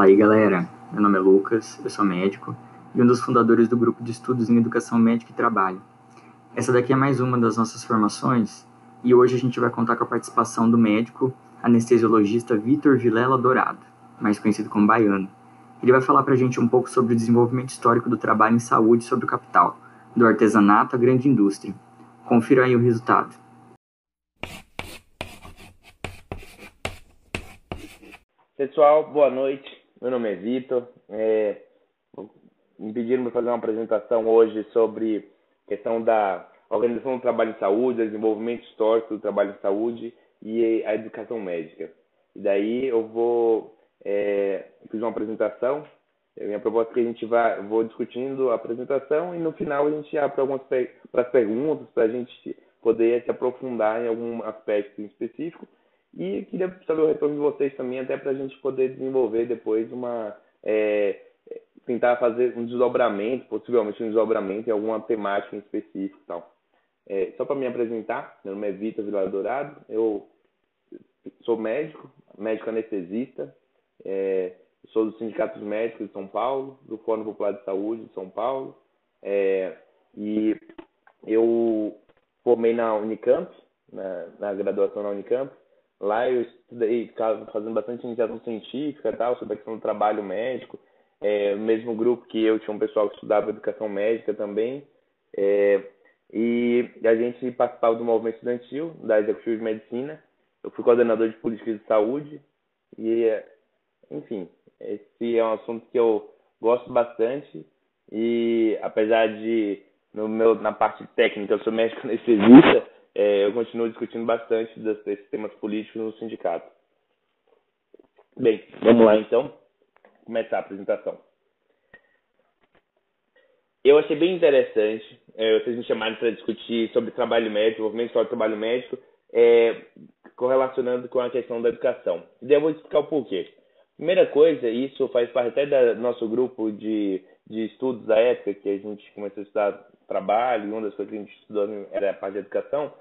Fala aí, galera. Meu nome é Lucas, eu sou médico e um dos fundadores do grupo de estudos em educação médica e trabalho. Essa daqui é mais uma das nossas formações e hoje a gente vai contar com a participação do médico anestesiologista Vitor Vilela Dourado, mais conhecido como Baiano. Ele vai falar pra gente um pouco sobre o desenvolvimento histórico do trabalho em saúde sobre o capital, do artesanato à grande indústria. Confira aí o resultado. Pessoal, boa noite. Meu nome é Vitor. É, me pediram para fazer uma apresentação hoje sobre questão da organização do trabalho em saúde, desenvolvimento histórico do trabalho em saúde e a educação médica. E daí eu vou é, fiz uma apresentação. A minha proposta é que a gente vai vou discutindo a apresentação e no final a gente abre algumas para as perguntas para a gente poder se aprofundar em algum aspecto em específico e queria saber o retorno de vocês também, até para a gente poder desenvolver depois uma. É, tentar fazer um desdobramento, possivelmente um desdobramento em alguma temática em específico e tal. É, só para me apresentar, meu nome é Vitor Vila Dourado, eu sou médico, médico anestesista, é, sou do Sindicato dos Médicos de São Paulo, do Fórum Popular de Saúde de São Paulo, é, e eu formei na Unicamp, na, na graduação na Unicamp, Lá eu estudei, ficava fazendo bastante iniciação científica tal, sobre a questão do trabalho médico. É, mesmo grupo que eu, tinha um pessoal que estudava educação médica também. É, e a gente participava do movimento estudantil da Executiva de Medicina. Eu fui coordenador de política de saúde. E, enfim, esse é um assunto que eu gosto bastante. E apesar de, no meu, na parte técnica, eu sou médico anestesista é, eu continuo discutindo bastante desses temas políticos no sindicato. Bem, vamos lá então começar a apresentação. Eu achei bem interessante é, vocês me chamarem para discutir sobre trabalho médico, desenvolvimento do trabalho médico, é, correlacionando com a questão da educação. E daí eu vou explicar o porquê. Primeira coisa, isso faz parte até do nosso grupo de, de estudos da época, que a gente começou a estudar trabalho, e uma das coisas que a gente estudou era a parte de educação,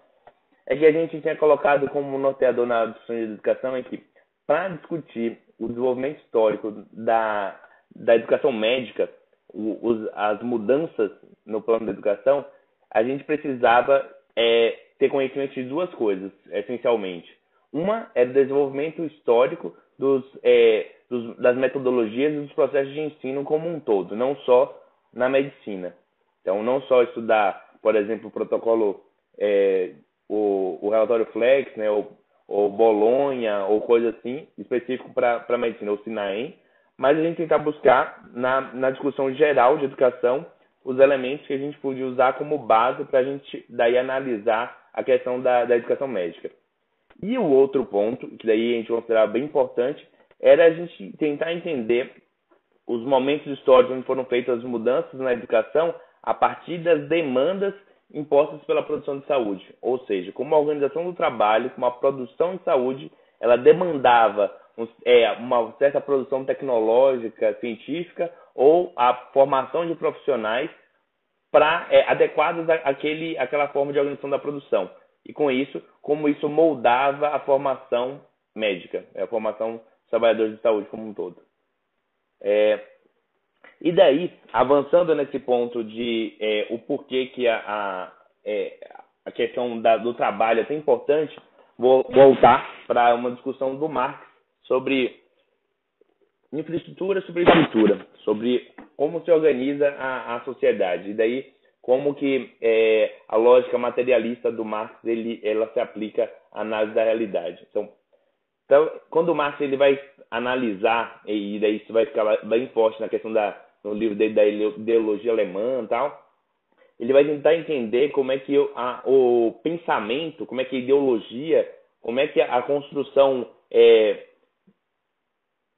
é que a gente tinha colocado como norteador na discussão de educação é que, para discutir o desenvolvimento histórico da, da educação médica, os, as mudanças no plano da educação, a gente precisava é, ter conhecimento de duas coisas, essencialmente. Uma é o desenvolvimento histórico dos, é, dos, das metodologias e dos processos de ensino como um todo, não só na medicina. Então, não só estudar, por exemplo, o protocolo, é, o, o relatório Flex, né, ou, ou Bolonha, ou coisa assim, específico para medicina, ou Sinaem, mas a gente tentar buscar, na, na discussão geral de educação, os elementos que a gente podia usar como base para a gente daí analisar a questão da, da educação médica. E o outro ponto, que daí a gente considerava bem importante, era a gente tentar entender os momentos históricos onde foram feitas as mudanças na educação a partir das demandas impostas pela produção de saúde, ou seja, como a organização do trabalho, como a produção de saúde, ela demandava é, uma certa produção tecnológica, científica ou a formação de profissionais para é, adequados àquele, àquela forma de organização da produção. E com isso, como isso moldava a formação médica, a formação dos trabalhadores de saúde como um todo. É, e daí, avançando nesse ponto de é, o porquê que a, a, é, a questão da, do trabalho é tão importante, vou voltar para uma discussão do Marx sobre infraestrutura, superestrutura, sobre como se organiza a, a sociedade. E daí, como que é, a lógica materialista do Marx ele, ela se aplica à análise da realidade. Então, então quando o Marx ele vai analisar, e daí isso vai ficar bem forte na questão da no livro dele da ideologia alemã e tal, ele vai tentar entender como é que a, o pensamento, como é que a ideologia, como é que a, construção é,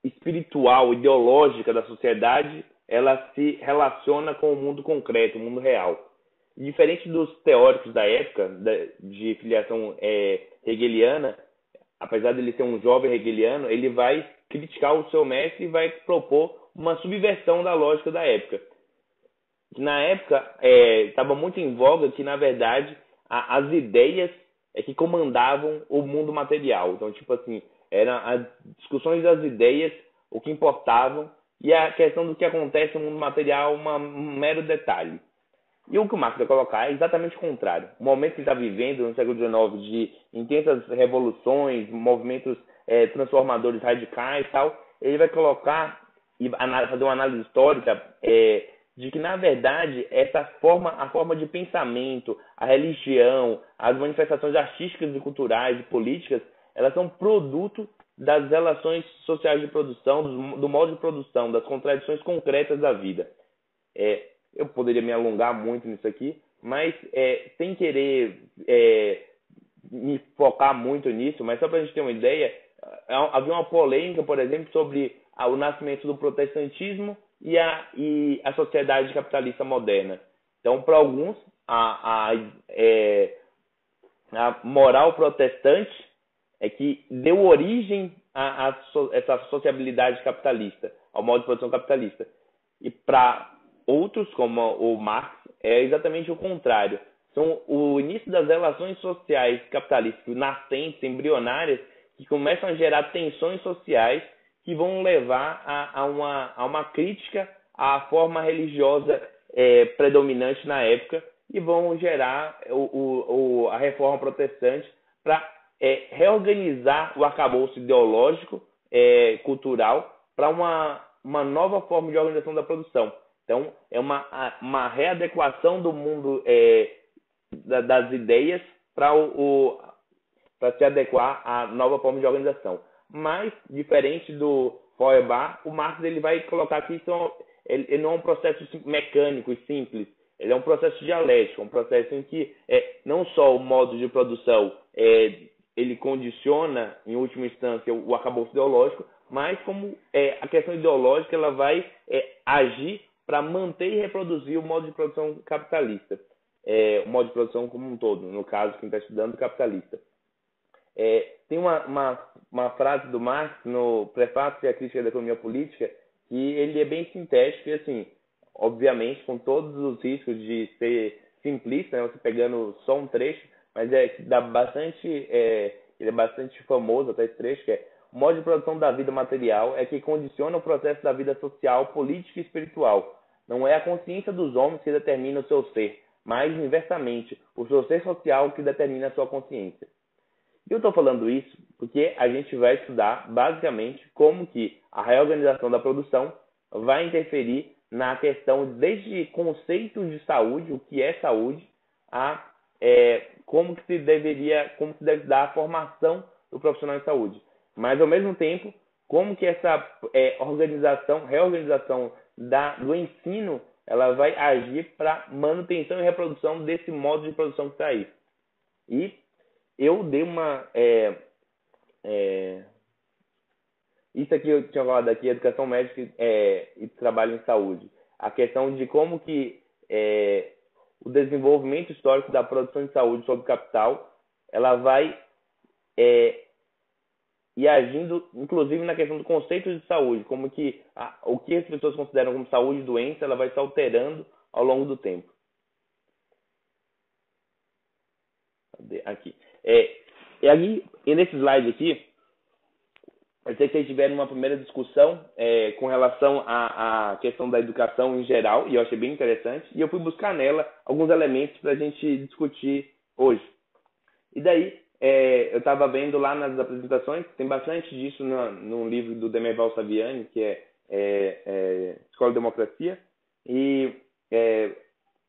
espiritual, ideológica da sociedade, ela se relaciona com o mundo concreto, o mundo real. Diferente dos teóricos da época, de filiação é, hegeliana, apesar de ele ser um jovem hegeliano, ele vai criticar o seu mestre e vai propor uma subversão da lógica da época. Na época, estava é, muito em voga que, na verdade, a, as ideias é que comandavam o mundo material. Então, tipo assim, eram as discussões das ideias o que importavam, e a questão do que acontece no mundo material um mero detalhe. E o que o Marx vai colocar é exatamente o contrário. O momento que está vivendo no século XIX de intensas revoluções, movimentos é, transformadores radicais e tal, ele vai colocar e fazer uma análise histórica é, de que, na verdade, essa forma, a forma de pensamento, a religião, as manifestações artísticas e culturais e políticas, elas são produto das relações sociais de produção, do, do modo de produção, das contradições concretas da vida. É, eu poderia me alongar muito nisso aqui, mas é, sem querer é, me focar muito nisso, mas só para a gente ter uma ideia, havia uma polêmica, por exemplo, sobre o nascimento do protestantismo e a, e a sociedade capitalista moderna. Então, para alguns, a, a, é, a moral protestante é que deu origem a, a so, essa sociabilidade capitalista, ao modo de produção capitalista. E para outros, como o Marx, é exatamente o contrário. São o início das relações sociais capitalistas nascentes, embrionárias, que começam a gerar tensões sociais que vão levar a, a, uma, a uma crítica à forma religiosa é, predominante na época e vão gerar o, o, a reforma protestante para é, reorganizar o arcabouço ideológico, é, cultural, para uma, uma nova forma de organização da produção. Então, é uma, uma readequação do mundo é, das ideias para o, o se adequar à nova forma de organização. Mas, diferente do Feuerbach, o Marx ele vai colocar que isso é ele, ele não é um processo mecânico e simples, ele é um processo dialético, um processo em que é, não só o modo de produção é, ele condiciona, em última instância, o arcabouço ideológico, mas como é, a questão ideológica ela vai é, agir para manter e reproduzir o modo de produção capitalista, é, o modo de produção como um todo, no caso, quem está estudando capitalista. É, tem uma, uma, uma, frase do Marx no Prefácio à Crítica da Economia Política que ele é bem sintético e, assim, obviamente, com todos os riscos de ser simplista, né, você pegando só um trecho, mas é dá bastante, é, ele é bastante famoso até esse trecho, que é modo de produção da vida material é que condiciona o processo da vida social, política e espiritual. Não é a consciência dos homens que determina o seu ser, mas inversamente, o seu ser social que determina a sua consciência. Eu estou falando isso porque a gente vai estudar basicamente como que a reorganização da produção vai interferir na questão desde conceitos de saúde, o que é saúde, a é, como que se deveria, como se deve dar a formação do profissional de saúde. Mas ao mesmo tempo, como que essa é, organização, reorganização da, do ensino, ela vai agir para manutenção e reprodução desse modo de produção que está aí. E eu dei uma. É, é, isso aqui eu tinha falado aqui, educação médica é, e trabalho em saúde. A questão de como que é, o desenvolvimento histórico da produção de saúde sobre capital, ela vai é, e agindo, inclusive, na questão do conceito de saúde, como que a, o que as pessoas consideram como saúde e doença, ela vai se alterando ao longo do tempo. Aqui. É, e aí, e nesse slide aqui, eu sei que vocês tiveram uma primeira discussão é, com relação à, à, questão da educação em geral, e eu achei bem interessante, e eu fui buscar nela alguns elementos para a gente discutir hoje. E daí, é, eu estava vendo lá nas apresentações, tem bastante disso no, no livro do Demerval Saviani, que é, é, é Escola de Democracia, e é,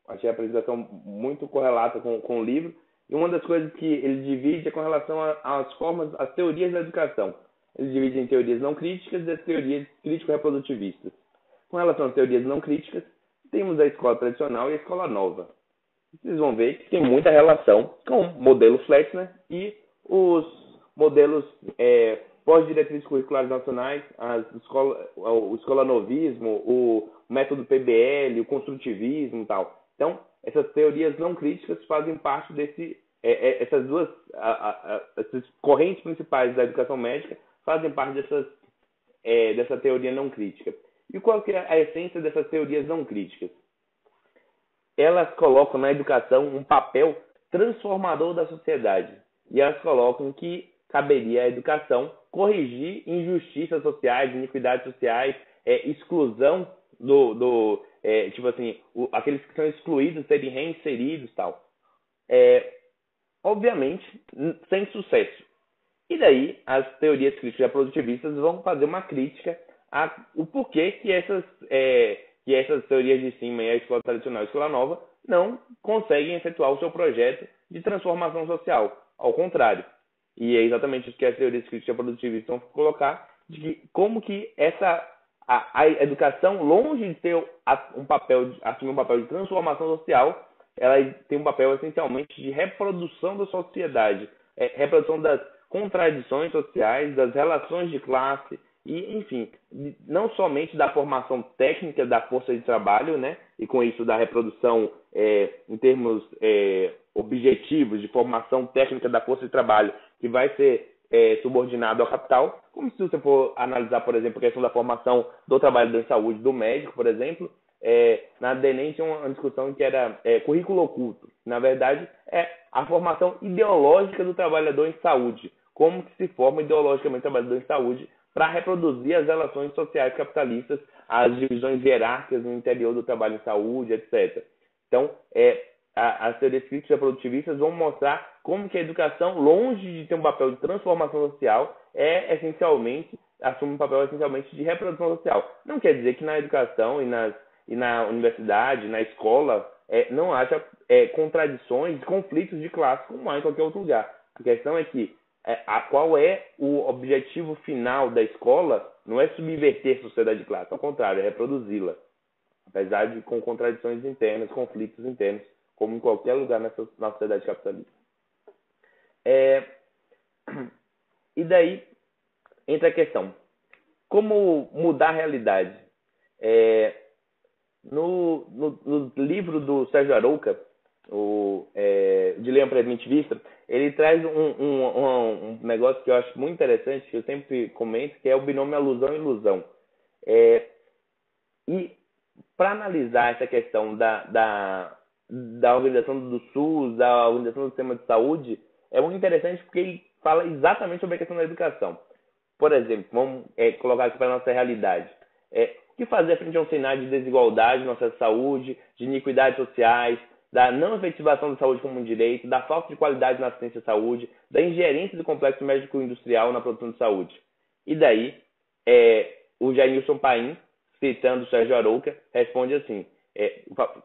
achei a apresentação muito correlata com, com o livro, e uma das coisas que ele divide é com relação às formas, às teorias da educação. Ele divide em teorias não críticas e as teorias crítico-reprodutivistas. Com relação às teorias não críticas, temos a escola tradicional e a escola nova. Vocês vão ver que tem muita relação com o modelo Flexner e os modelos é, pós-diretrizes curriculares nacionais, escola, o escolanovismo, o método PBL, o construtivismo e tal. Então, essas teorias não críticas fazem parte desse é, é, essas duas a, a, a, essas correntes principais da educação médica fazem parte dessas é, dessa teoria não crítica. E qual que é a essência dessas teorias não críticas? Elas colocam na educação um papel transformador da sociedade. E elas colocam que caberia à educação corrigir injustiças sociais, iniquidades sociais, é, exclusão do, do é, tipo assim, o, aqueles que são excluídos serem reinseridos tal. É, obviamente, sem sucesso. E daí as teorias críticas produtivistas vão fazer uma crítica a o porquê que essas, é, que essas teorias de cima e a escola tradicional e a escola nova não conseguem efetuar o seu projeto de transformação social. Ao contrário. E é exatamente isso que as teorias críticas produtivistas vão colocar, de que, como que essa a, a educação, longe de ter um papel, assumir um papel de transformação social, ela tem um papel essencialmente de reprodução da sociedade, é, reprodução das contradições sociais, das relações de classe, e, enfim, não somente da formação técnica da força de trabalho, né, e com isso da reprodução é, em termos é, objetivos de formação técnica da força de trabalho, que vai ser é, subordinado ao capital, como se você for analisar, por exemplo, a questão da formação do trabalhador em saúde, do médico, por exemplo, é, na DENEM tinha uma discussão que era é, currículo oculto. Na verdade, é a formação ideológica do trabalhador em saúde. Como que se forma ideologicamente o trabalhador em saúde para reproduzir as relações sociais capitalistas, as divisões hierárquicas no interior do trabalho em saúde, etc. Então, é, a, as teorias críticas produtivistas vão mostrar como que a educação, longe de ter um papel de transformação social, é essencialmente assume um papel essencialmente de reprodução social. Não quer dizer que na educação e, nas, e na universidade, na escola, é, não haja é, contradições, conflitos de classe como há em qualquer outro lugar. A questão é que a, qual é o objetivo final da escola não é subverter a sociedade de classe, ao contrário, é reproduzi-la. Apesar de com contradições internas, conflitos internos, como em qualquer lugar nessa, na sociedade capitalista. É, e daí entra a questão: como mudar a realidade? É, no, no, no, livro do Sérgio Arouca, o é, Dilema Primitivista, ele traz um, um, um, um, negócio que eu acho muito interessante, que eu sempre comento, que é o binômio alusão-ilusão. É, e para analisar essa questão da, da, da organização do SUS, da organização do sistema de saúde, é muito interessante porque ele fala exatamente sobre a questão da educação. Por exemplo, vamos é, colocar aqui para a nossa realidade. É, o que fazer frente a um cenário de desigualdade na nossa saúde, de iniquidades sociais, da não efetivação da saúde como um direito, da falta de qualidade na assistência à saúde, da ingerência do complexo médico-industrial na produção de saúde. E daí, é, o Jailson Paim, citando o Sérgio Arouca, responde assim, é,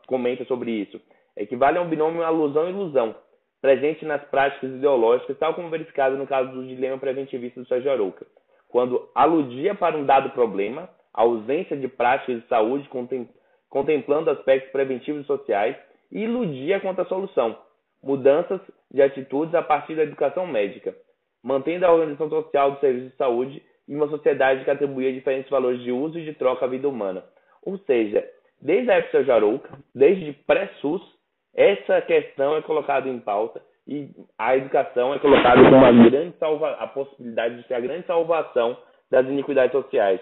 comenta sobre isso. Equivale a um binômio alusão-ilusão, presente nas práticas ideológicas, tal como verificado no caso do dilema preventivista do Sérgio Arouca, quando aludia para um dado problema, a ausência de práticas de saúde contemplando aspectos preventivos e sociais, e iludia quanto à solução, mudanças de atitudes a partir da educação médica, mantendo a organização social do serviço de saúde em uma sociedade que atribuía diferentes valores de uso e de troca à vida humana. Ou seja, desde a época de Arouca, desde pré-SUS, essa questão é colocada em pauta e a educação é colocada como a grande salva a possibilidade de ser a grande salvação das iniquidades sociais.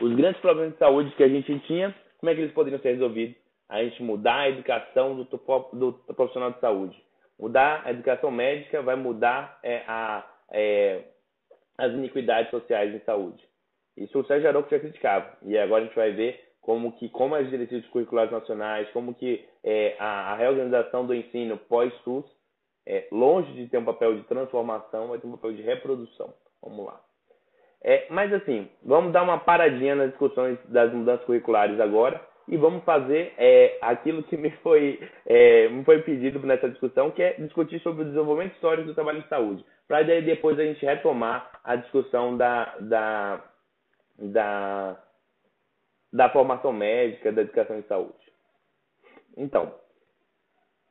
Os grandes problemas de saúde que a gente tinha, como é que eles poderiam ser resolvidos? A gente mudar a educação do, do profissional de saúde. Mudar a educação médica vai mudar é, a, é, as iniquidades sociais em saúde. Isso o Sérgio Arouca já criticava. E agora a gente vai ver como que como as diretrizes curriculares nacionais, como que é, a, a, reorganização do ensino pós-SUS, é, longe de ter um papel de transformação, vai ter um papel de reprodução. Vamos lá. É, mas assim, vamos dar uma paradinha nas discussões das mudanças curriculares agora e vamos fazer é, aquilo que me foi, é, me foi pedido nessa discussão, que é discutir sobre o desenvolvimento histórico do trabalho de saúde, para depois a gente retomar a discussão da, da, da da formação médica, da educação em saúde. Então,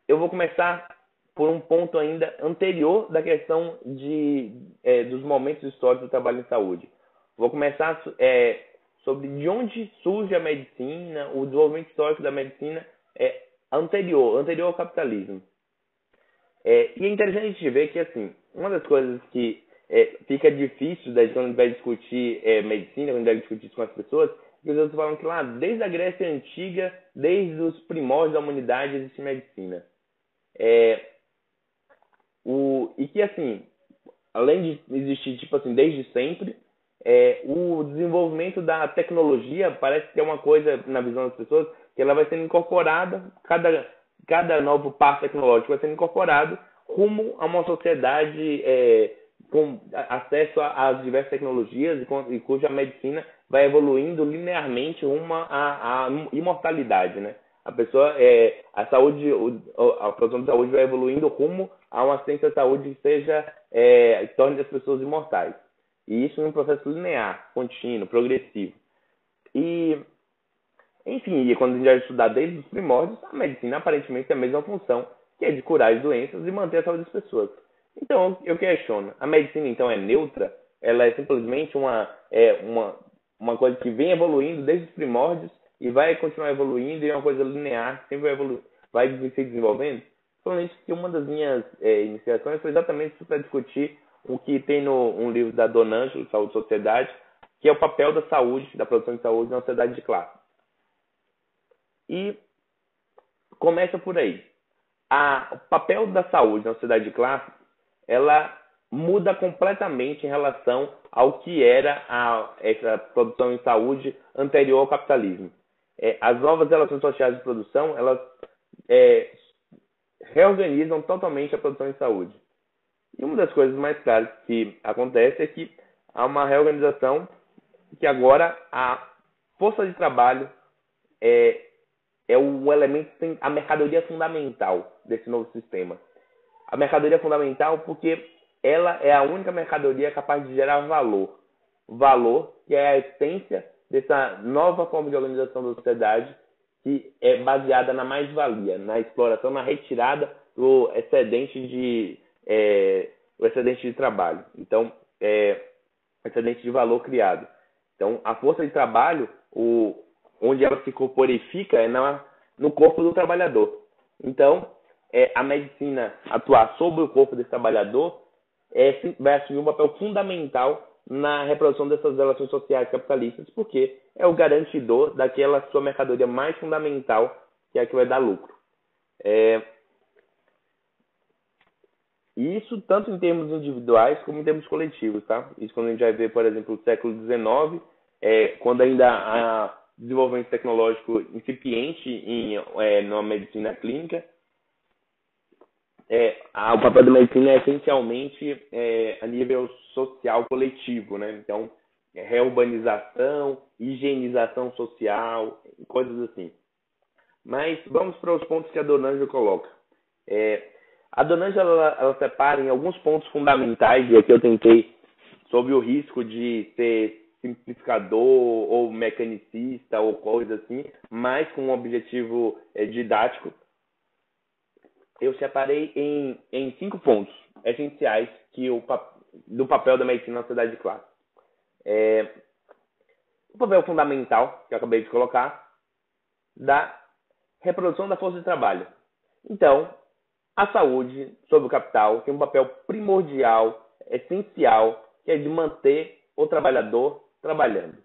eu vou começar por um ponto ainda anterior da questão de, é, dos momentos históricos do trabalho em saúde. Vou começar é, sobre de onde surge a medicina, o desenvolvimento histórico da medicina é anterior, anterior ao capitalismo. É, e é interessante a gente ver que, assim, uma das coisas que é, fica difícil da, quando a gente vai discutir é, medicina, quando a gente vai discutir isso com as pessoas, que os outros falam que lá, desde a Grécia Antiga, desde os primórdios da humanidade, existe medicina. É, o, e que, assim, além de existir, tipo assim, desde sempre, é, o desenvolvimento da tecnologia parece que é uma coisa, na visão das pessoas, que ela vai sendo incorporada, cada, cada novo passo tecnológico vai sendo incorporado rumo a uma sociedade é, com acesso às diversas tecnologias e, com, e, cuja medicina vai evoluindo linearmente uma a, a imortalidade, né? A pessoa, é, a saúde, a produção de saúde vai evoluindo rumo a uma assistência de saúde que seja, é, que torne as pessoas imortais. E isso em um processo linear, contínuo, progressivo. E, enfim, e quando a gente vai estudar desde os primórdios, a medicina aparentemente tem a mesma função, que é de curar as doenças e manter a saúde das pessoas. Então, eu questiono, a medicina então é neutra? Ela é simplesmente uma, é, uma, uma coisa que vem evoluindo desde os primórdios e vai continuar evoluindo e é uma coisa linear, sempre vai, evoluir, vai se desenvolvendo? Falando isso, que uma das minhas é, iniciações foi exatamente para discutir o que tem no um livro da Dona Ângela, Saúde e Sociedade, que é o papel da saúde, da produção de saúde na sociedade de classe. E começa por aí. A, o papel da saúde na sociedade de classe, ela muda completamente em relação ao que era a, essa produção em saúde anterior ao capitalismo. É, as novas relações sociais de produção, elas é, reorganizam totalmente a produção em saúde. E uma das coisas mais claras que acontece é que há uma reorganização que agora a força de trabalho é, é o elemento, a mercadoria fundamental desse novo sistema. A mercadoria fundamental porque ela é a única mercadoria capaz de gerar valor. Valor que é a essência dessa nova forma de organização da sociedade que é baseada na mais-valia, na exploração, na retirada do excedente de é, o excedente de trabalho. Então, é, excedente de valor criado. Então, a força de trabalho, o, onde ela se corporifica é na, no corpo do trabalhador. Então, é, a medicina atuar sobre o corpo desse trabalhador é, vai assumir um papel fundamental na reprodução dessas relações sociais capitalistas, porque é o garantidor daquela sua mercadoria mais fundamental, que é a que vai dar lucro. É, e isso tanto em termos individuais como em termos coletivos, tá? Isso quando a gente vai ver, por exemplo, o século XIX, é, quando ainda há desenvolvimento tecnológico incipiente em é, numa medicina clínica, é, a, o papel da medicina é essencialmente é, a nível social coletivo, né? Então, é reurbanização, higienização social, coisas assim. Mas vamos para os pontos que a Dona Ângela coloca. É, a Dona Ângela, ela, ela separa em alguns pontos fundamentais, e aqui eu tentei, sobre o risco de ser simplificador ou mecanicista ou coisa assim, mas com um objetivo é, didático. Eu separei em, em cinco pontos essenciais que o, do papel da medicina na sociedade de classe. É, o papel fundamental, que eu acabei de colocar, da reprodução da força de trabalho. Então, a saúde sobre o capital tem um papel primordial, essencial, que é de manter o trabalhador trabalhando.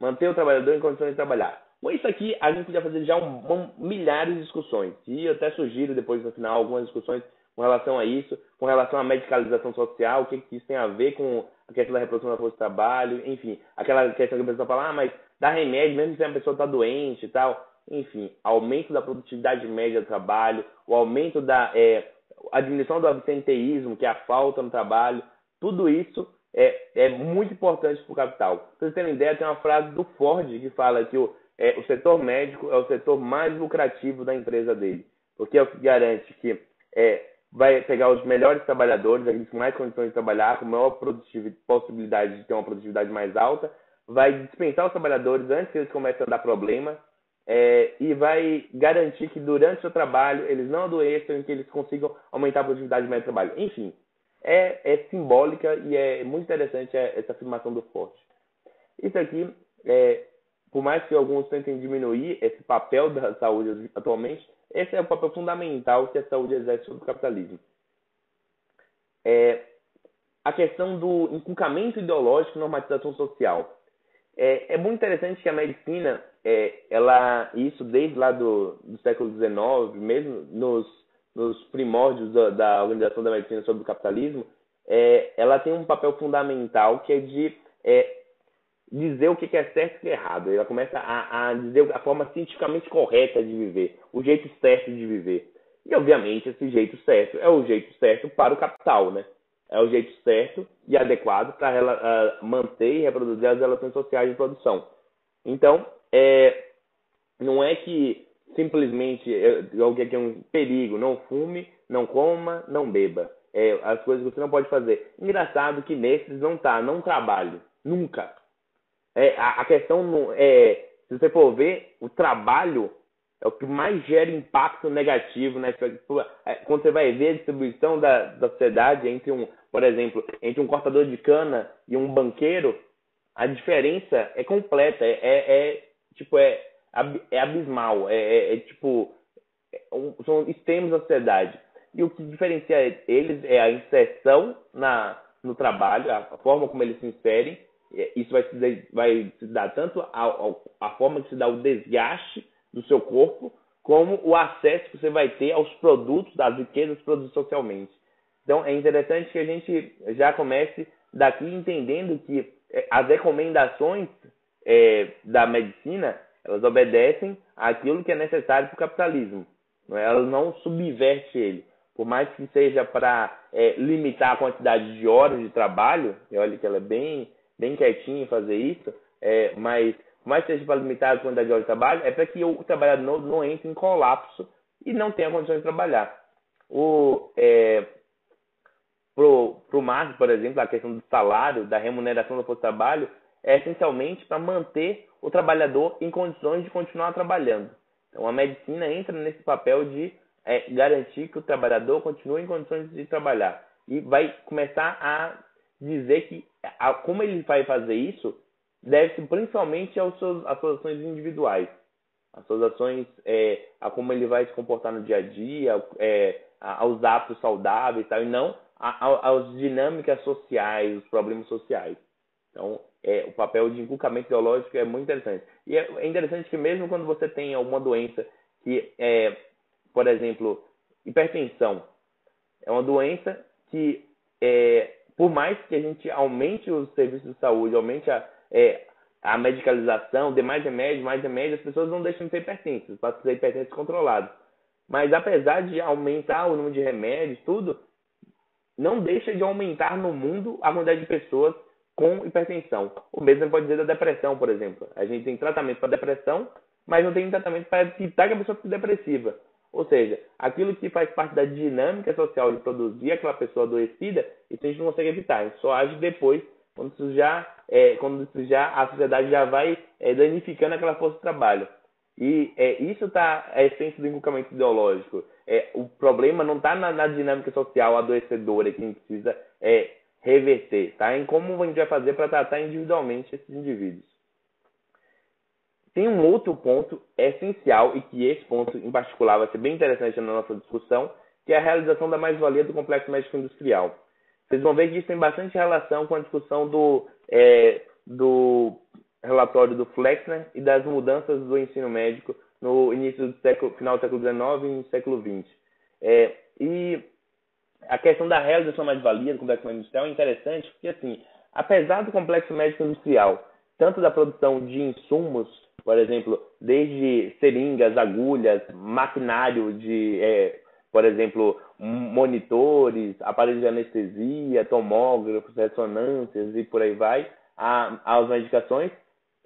Manter o trabalhador em condições de trabalhar. Com isso aqui, a gente podia fazer já um, um, milhares de discussões. E eu até sugiro depois, no final, algumas discussões com relação a isso, com relação à medicalização social, o que, que isso tem a ver com a questão da reprodução da força de trabalho, enfim, aquela questão que a pessoa fala, ah, mas dá remédio mesmo se a pessoa está doente e tal enfim, aumento da produtividade média do trabalho, o aumento da é, a diminuição do absenteísmo, que é a falta no trabalho, tudo isso é, é muito importante para o capital. Para vocês terem ideia, tem uma frase do Ford que fala que o, é, o setor médico é o setor mais lucrativo da empresa dele, porque é o que garante que é, vai pegar os melhores trabalhadores, aqueles com mais condições de trabalhar, com maior possibilidade de ter uma produtividade mais alta, vai dispensar os trabalhadores antes que eles comecem a dar problema, é, e vai garantir que durante o seu trabalho eles não adoeçam e que eles consigam aumentar a produtividade do trabalho. Enfim, é, é simbólica e é muito interessante essa afirmação do Forte. Isso aqui, é, por mais que alguns tentem diminuir esse papel da saúde atualmente, esse é o papel fundamental que a saúde exerce sobre o capitalismo. É, a questão do encucamento ideológico e normatização social. É, é muito interessante que a medicina é, ela isso desde lá do, do século XIX, mesmo nos, nos primórdios da, da, organização da medicina sobre o capitalismo, é, ela tem um papel fundamental que é de é, dizer o que é certo e é errado. Ela começa a, a dizer a forma cientificamente correta de viver, o jeito certo de viver. E, obviamente, esse jeito certo é o jeito certo para o capital, né? É o jeito certo e adequado para manter e reproduzir as relações sociais de produção. Então, é, não é que simplesmente alguém que é um perigo, não fume, não coma, não beba. É, as coisas que você não pode fazer. Engraçado que nesses não tá, não trabalho, nunca. É, a, a questão não é, se você for ver, o trabalho é o que mais gera impacto negativo né? quando você vai ver a distribuição da, da sociedade entre um, por exemplo, entre um cortador de cana e um banqueiro, a diferença é completa, é, é, é tipo é, é abismal, é, é, é tipo é são extremos da sociedade. E o que diferencia eles é a inserção na, no trabalho, a forma como eles se inserem. Isso vai se, vai se dar tanto a, a, a forma que se dá o desgaste do seu corpo, como o acesso que você vai ter aos produtos, das riquezas produzidas socialmente. Então, é interessante que a gente já comece daqui entendendo que é, as recomendações é, da medicina, elas obedecem àquilo que é necessário para o capitalismo. Não é? Elas não subvertem ele. Por mais que seja para é, limitar a quantidade de horas de trabalho, e olha que ela é bem, bem quietinha em fazer isso, é, mas mais seja para limitar a quantidade de horas de trabalho, é para que o trabalhador não, não entre em colapso e não tenha condições de trabalhar. O, é, pro, pro Marx, por exemplo, a questão do salário, da remuneração do trabalho, é essencialmente para manter o trabalhador em condições de continuar trabalhando. Então, a medicina entra nesse papel de é, garantir que o trabalhador continue em condições de trabalhar. E vai começar a dizer que a, como ele vai fazer isso deve-se principalmente aos seus, às suas ações individuais, às suas ações, é, a como ele vai se comportar no dia a dia, é, aos hábitos saudáveis, tal, e não às dinâmicas sociais, os problemas sociais. Então, é, o papel de inculcamento ideológico é muito interessante. E é, é interessante que mesmo quando você tem alguma doença que é, por exemplo, hipertensão, é uma doença que, é, por mais que a gente aumente os serviços de saúde, aumente a, é, a medicalização, dê mais remédio, mais remédio, as pessoas não deixam de ser hipertensas, passam a ser hipertensas controlados. Mas apesar de aumentar o número de remédios, tudo, não deixa de aumentar no mundo a quantidade de pessoas com hipertensão. O mesmo pode dizer da depressão, por exemplo. A gente tem tratamento para depressão, mas não tem tratamento para evitar que a pessoa fique depressiva. Ou seja, aquilo que faz parte da dinâmica social de produzir aquela pessoa adoecida, isso a gente não consegue evitar. A gente só age depois quando isso já, é, quando isso já a sociedade já vai é, danificando aquela força de trabalho. E é, isso está a essência do inculcamento ideológico. É, o problema não está na, na, dinâmica social adoecedora que a gente precisa é, reverter, tá? Em como a gente vai fazer para tratar individualmente esses indivíduos. Tem um outro ponto essencial e que esse ponto em particular vai ser bem interessante na nossa discussão, que é a realização da mais-valia do complexo médico industrial. Vocês vão ver que isso tem bastante relação com a discussão do, é, do relatório do Flexner e das mudanças do ensino médico no início do século, final do século XIX e no século XX. É, e a questão da realização mais-valia do complexo médico industrial é interessante porque, assim, apesar do complexo médico industrial, tanto da produção de insumos, por exemplo, desde seringas, agulhas, maquinário de é, por exemplo, monitores, aparelhos de anestesia, tomógrafos, ressonâncias e por aí vai, as medicações,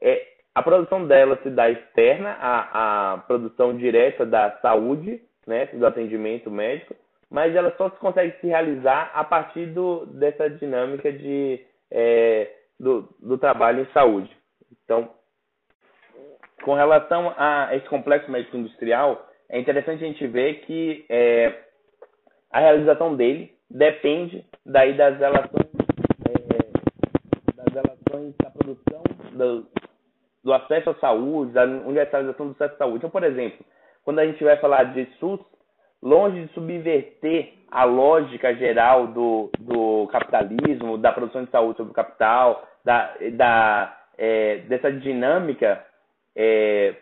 é, a produção dela se dá externa à, à produção direta da saúde, né, do atendimento médico, mas ela só se consegue se realizar a partir do, dessa dinâmica de, é, do, do trabalho em saúde. Então, com relação a esse complexo médico industrial, é interessante a gente ver que é, a realização dele depende daí das relações, é, das relações da produção, do, do, acesso à saúde, da universalização do acesso à saúde. Então, por exemplo, quando a gente vai falar de SUS, longe de subverter a lógica geral do, do capitalismo, da produção de saúde sobre o capital, da, da, é, dessa dinâmica é,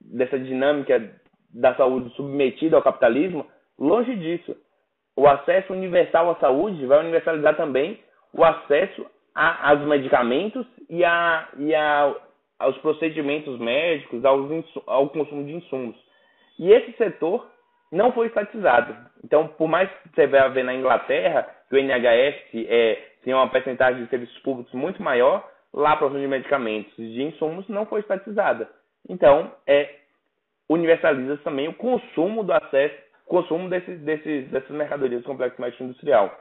dessa dinâmica da saúde submetida ao capitalismo, longe disso. o acesso universal à saúde vai universalizar também o acesso a, aos medicamentos e, a, e a, aos procedimentos médicos, ao, ao consumo de insumos. E esse setor não foi estatizado. Então, por mais que você vá ver na Inglaterra, que o NHS é, tem uma percentagem de serviços públicos muito maior, lá a produção de medicamentos e de insumos não foi estatizada. Então, é, universaliza também o consumo do acesso, consumo desses, desses, dessas mercadorias do complexo médico industrial.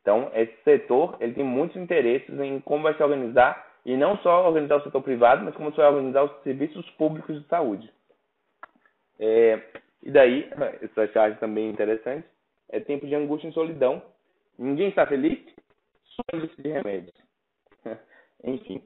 Então, esse setor ele tem muitos interesses em como vai se organizar, e não só organizar o setor privado, mas como vai organizar os serviços públicos de saúde. É, e daí, essa charge também interessante, é tempo de angústia e solidão. Ninguém está feliz, só indústria de remédios. Enfim.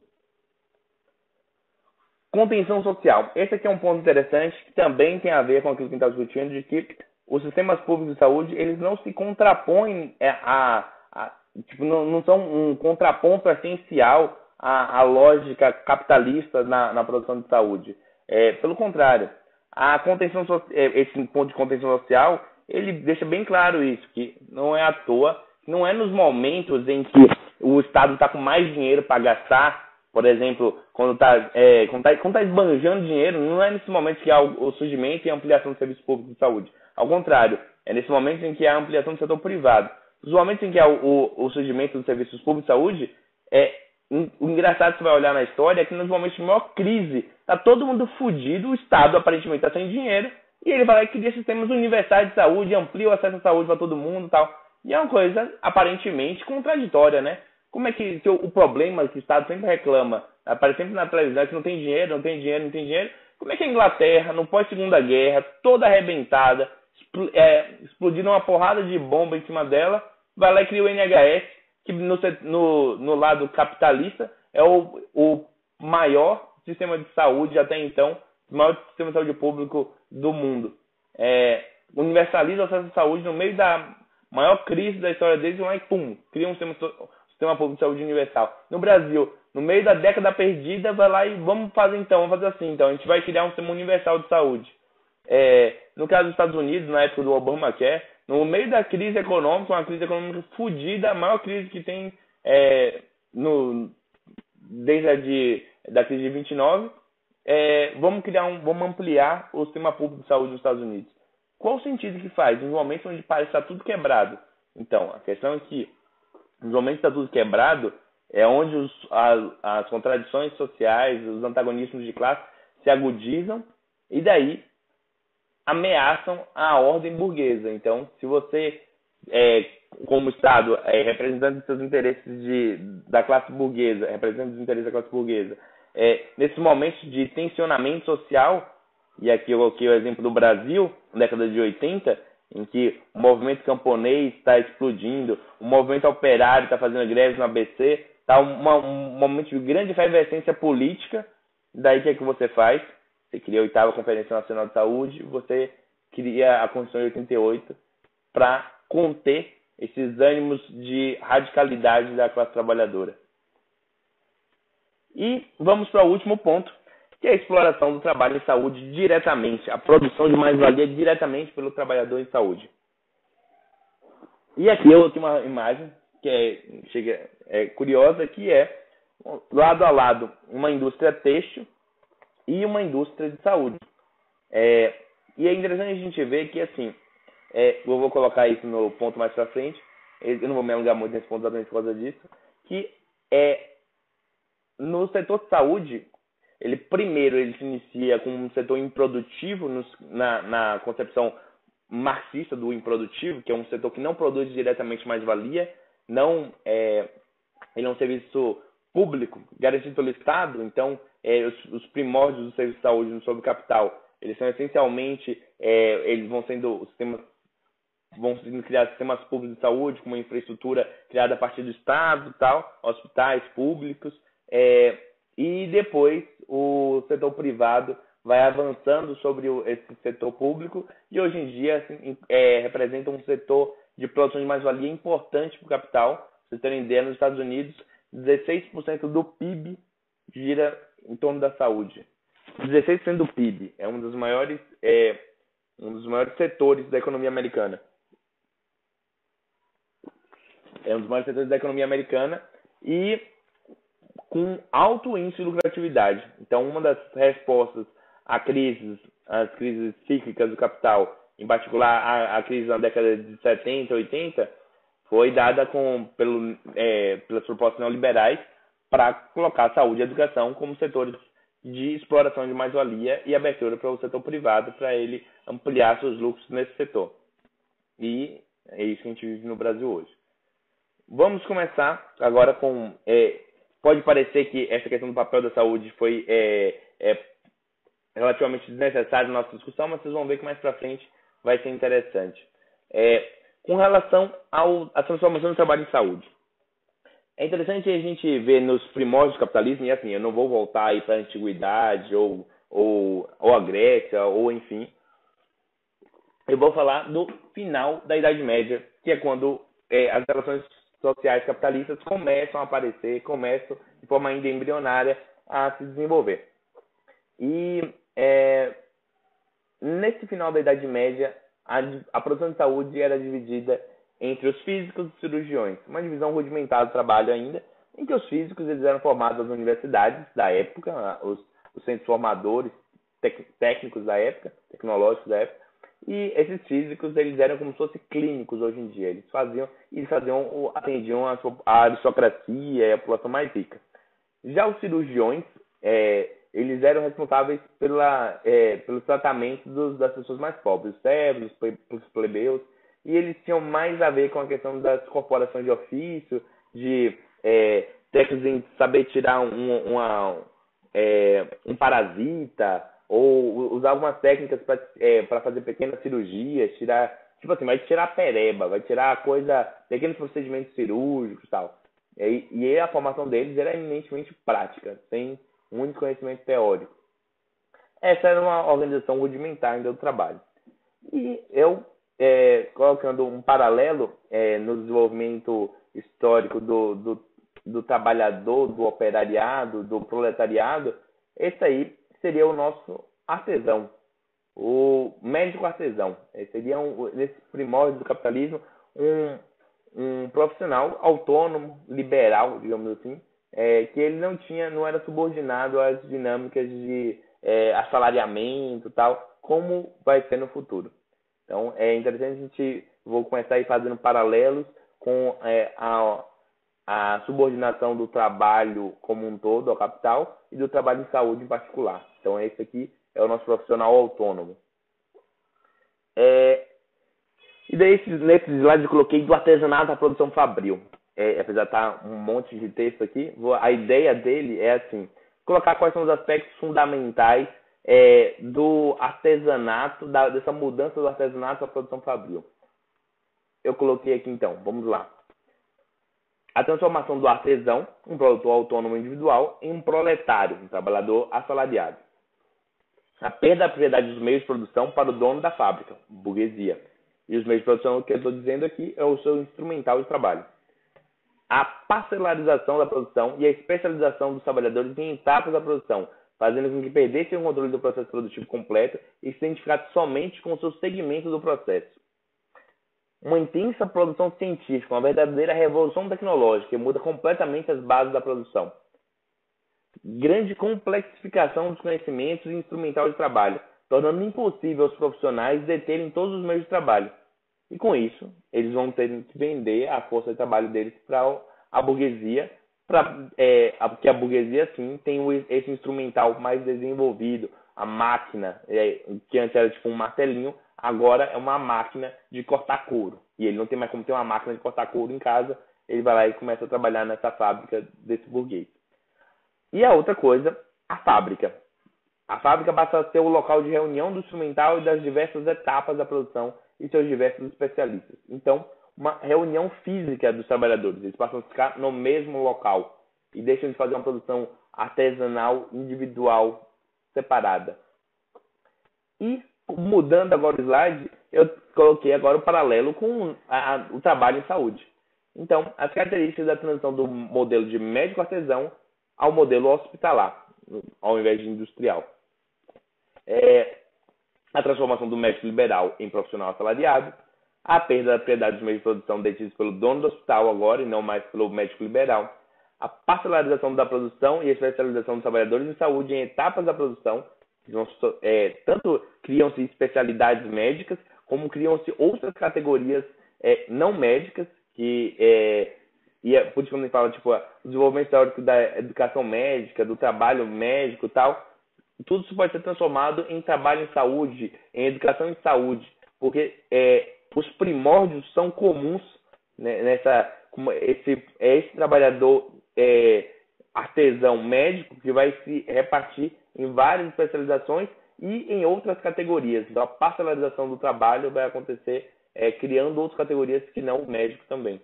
Contenção social. Esse aqui é um ponto interessante que também tem a ver com aquilo que a gente está discutindo, de que os sistemas públicos de saúde eles não se contrapõem é, a, a tipo, não, não, são um contraponto essencial à, à lógica capitalista na, na, produção de saúde. É, pelo contrário, a contenção é, esse ponto de contenção social ele deixa bem claro isso que não é à toa, não é nos momentos em que o Estado está com mais dinheiro para gastar, por exemplo, quando está é, quando tá, quando tá esbanjando dinheiro, não é nesse momento que há o, surgimento e ampliação do serviço público de saúde. Ao contrário, é nesse momento em que há ampliação do setor privado. Nos momentos em que há o, o, o surgimento dos serviços públicos de saúde, é, o engraçado que você vai olhar na história é que nos momentos de maior crise, tá todo mundo fudido, o Estado aparentemente está sem dinheiro, e ele vai lá e cria sistemas universais de saúde, amplia o acesso à saúde para todo mundo e tal. E é uma coisa aparentemente contraditória, né? Como é que, que o, o, problema que o Estado sempre reclama, aparece sempre na televisão, é que não tem dinheiro, não tem dinheiro, não tem dinheiro. Como é que a Inglaterra, no pós-segunda guerra, toda arrebentada, expl é, explodindo uma porrada de bomba em cima dela, vai lá e cria o NHS, que no, no, no lado capitalista é o, o maior sistema de saúde até então, o maior sistema de saúde público do mundo. É, universaliza o acesso à saúde no meio da maior crise da história deles, e pum, cria um sistema, sistema público de saúde universal. No Brasil, no meio da década perdida, vai lá e vamos fazer então, vamos fazer assim, então, a gente vai criar um sistema universal de saúde. É, no caso dos Estados Unidos, na época do Obamacare, no meio da crise econômica, uma crise econômica fodida, a maior crise que tem é, no, desde a de, da crise de 29, é, vamos criar um, vamos ampliar o sistema público de saúde nos Estados Unidos. Qual o sentido que faz? Em momentos onde parece estar tudo quebrado. Então, a questão é que, nos momentos que está tudo quebrado, é onde os, as, as contradições sociais, os antagonismos de classe se agudizam e daí ameaçam a ordem burguesa. Então, se você, é, como Estado, é representante dos seus interesses de, da classe burguesa, representante dos interesses da classe burguesa, é, nesses momentos de tensionamento social, e aqui eu coloquei o exemplo do Brasil, na década de 80, em que o movimento camponês está explodindo, o movimento operário está fazendo greves no ABC, está um, momento de grande efervescência política, daí o que, é que você faz? Você cria a oitava Conferência Nacional de Saúde, você cria a Constituição de 88 para conter esses ânimos de radicalidade da classe trabalhadora. E vamos para o último ponto, que é a exploração do trabalho em saúde diretamente, a produção de mais-valia diretamente pelo trabalhador em saúde. E aqui eu tenho uma imagem que é, é curiosa, que é lado a lado uma indústria têxtil e uma indústria de saúde. É, e é interessante a gente ver que, assim, é, eu vou colocar isso no ponto mais para frente, eu não vou me alongar muito nesse ponto exatamente por causa disso, que é no setor de saúde, ele primeiro ele se inicia com um setor improdutivo no, na, na concepção marxista do improdutivo, que é um setor que não produz diretamente mais-valia, não é, ele é um serviço público garantido pelo Estado, então é, os, os, primórdios do serviço de saúde sobre capital, eles são essencialmente, é, eles vão sendo sistemas vão sendo criados sistemas públicos de saúde com uma infraestrutura criada a partir do Estado, tal, hospitais públicos, é, e depois o setor privado vai avançando sobre o, esse setor público e hoje em dia assim, é, representa um setor de produção de mais-valia importante para o capital. Vocês terem ideia, nos Estados Unidos, 16% do PIB gira em torno da saúde. 16% do PIB é um dos maiores é, um dos maiores setores da economia americana. é um dos maiores setores da economia americana e com alto índice de lucratividade. Então, uma das respostas a crises, crises cíclicas do capital, em particular a, a crise na década de 70, 80, foi dada com, pelo, é, pelas propostas neoliberais para colocar saúde e educação como setores de exploração de mais-valia e abertura para o setor privado para ele ampliar seus lucros nesse setor. E é isso que a gente vive no Brasil hoje. Vamos começar agora com. É, pode parecer que essa questão do papel da saúde foi é, é relativamente desnecessária na nossa discussão, mas vocês vão ver que mais para frente vai ser interessante. É, com relação à transformação do trabalho em saúde. É interessante a gente ver nos primórdios do capitalismo, e assim, eu não vou voltar aí para a antiguidade ou, ou, ou a Grécia, ou enfim. Eu vou falar do final da Idade Média, que é quando é, as relações sociais capitalistas começam a aparecer, começam de forma ainda embrionária a se desenvolver. E é, nesse final da Idade Média, a, a produção de saúde era dividida entre os físicos e os cirurgiões, uma divisão rudimentar do trabalho ainda, em que os físicos eles eram formados nas universidades da época, os, os centros formadores tec, técnicos da época, tecnológicos da época, e esses físicos eles eram como se fossem clínicos hoje em dia, eles faziam, eles faziam, atendiam a, a aristocracia e a população mais rica. Já os cirurgiões, é, eles eram responsáveis pela, é, pelo tratamento dos, das pessoas mais pobres, os servos, os plebeus, e eles tinham mais a ver com a questão das corporações de ofício, de é, técnicos em saber tirar um, uma, é, um parasita, ou usar algumas técnicas para é, fazer pequenas cirurgias, tirar, tipo assim, vai tirar pereba, vai tirar coisa, pequenos procedimentos cirúrgicos e tal. E, e a formação deles era eminentemente prática, sem muito conhecimento teórico. Essa era uma organização rudimentar ainda do trabalho. E eu, é, colocando um paralelo é, no desenvolvimento histórico do, do, do, trabalhador, do operariado, do proletariado, esse aí seria o nosso artesão, o médico artesão. Esse seria, um, nesse primórdio do capitalismo, um, um profissional autônomo, liberal, digamos assim, é, que ele não tinha, não era subordinado às dinâmicas de é, assalariamento tal, como vai ser no futuro. Então é interessante a gente vou começar aí fazendo paralelos com é, a, a subordinação do trabalho como um todo ao capital e do trabalho em saúde em particular. Então esse aqui é o nosso profissional autônomo. É, e daí nesses slides eu coloquei do artesanato à produção fabril é, apesar de estar um monte de texto aqui, vou, a ideia dele é assim, colocar quais são os aspectos fundamentais é, do artesanato, da, dessa mudança do artesanato à produção fabril. Eu coloquei aqui então, vamos lá. A transformação do artesão, um produtor autônomo individual, em um proletário, um trabalhador assalariado. A perda da propriedade dos meios de produção para o dono da fábrica, burguesia. E os meios de produção, o que eu estou dizendo aqui, é o seu instrumental de trabalho a parcelarização da produção e a especialização dos trabalhadores em etapas da produção, fazendo com que perdessem o controle do processo produtivo completo e se identificassem somente com o seu segmento do processo. Uma intensa produção científica, uma verdadeira revolução tecnológica que muda completamente as bases da produção. Grande complexificação dos conhecimentos e instrumental de trabalho, tornando impossível aos profissionais deterem todos os meios de trabalho e com isso, eles vão ter que vender a força de trabalho deles para a burguesia, pra, é, a burguesia, sim, tem esse instrumental mais desenvolvido, a máquina, é, que antes era tipo um martelinho, agora é uma máquina de cortar couro. E ele não tem mais como ter uma máquina de cortar couro em casa, ele vai lá e começa a trabalhar nessa fábrica desse burguês. E a outra coisa, a fábrica. A fábrica passa a ser o local de reunião do instrumental e das diversas etapas da produção e seus diversos especialistas. Então, uma reunião física dos trabalhadores. Eles passam a ficar no mesmo local e deixam de fazer uma produção artesanal individual separada. E mudando agora o slide, eu coloquei agora o paralelo com a, a, o trabalho em saúde. Então, as características da transição do modelo de médico artesão ao modelo hospitalar, ao invés de industrial. É, a transformação do médico liberal em profissional assalariado, a perda da propriedade dos meios de produção detidos pelo dono do hospital agora e não mais pelo médico liberal, a parcelarização da produção e a especialização dos trabalhadores de saúde em etapas da produção, é, tanto criam-se especialidades médicas, como criam-se outras categorias é, não médicas, que é, e é, por isso quando a gente fala tipo, o desenvolvimento teórico da educação médica, do trabalho médico tal, tudo isso pode ser transformado em trabalho em saúde, em educação em saúde, porque é, os primórdios são comuns né, nessa esse é esse trabalhador é, artesão médico que vai se repartir em várias especializações e em outras categorias. Então, a parcelarização do trabalho vai acontecer é, criando outras categorias que não o médico também.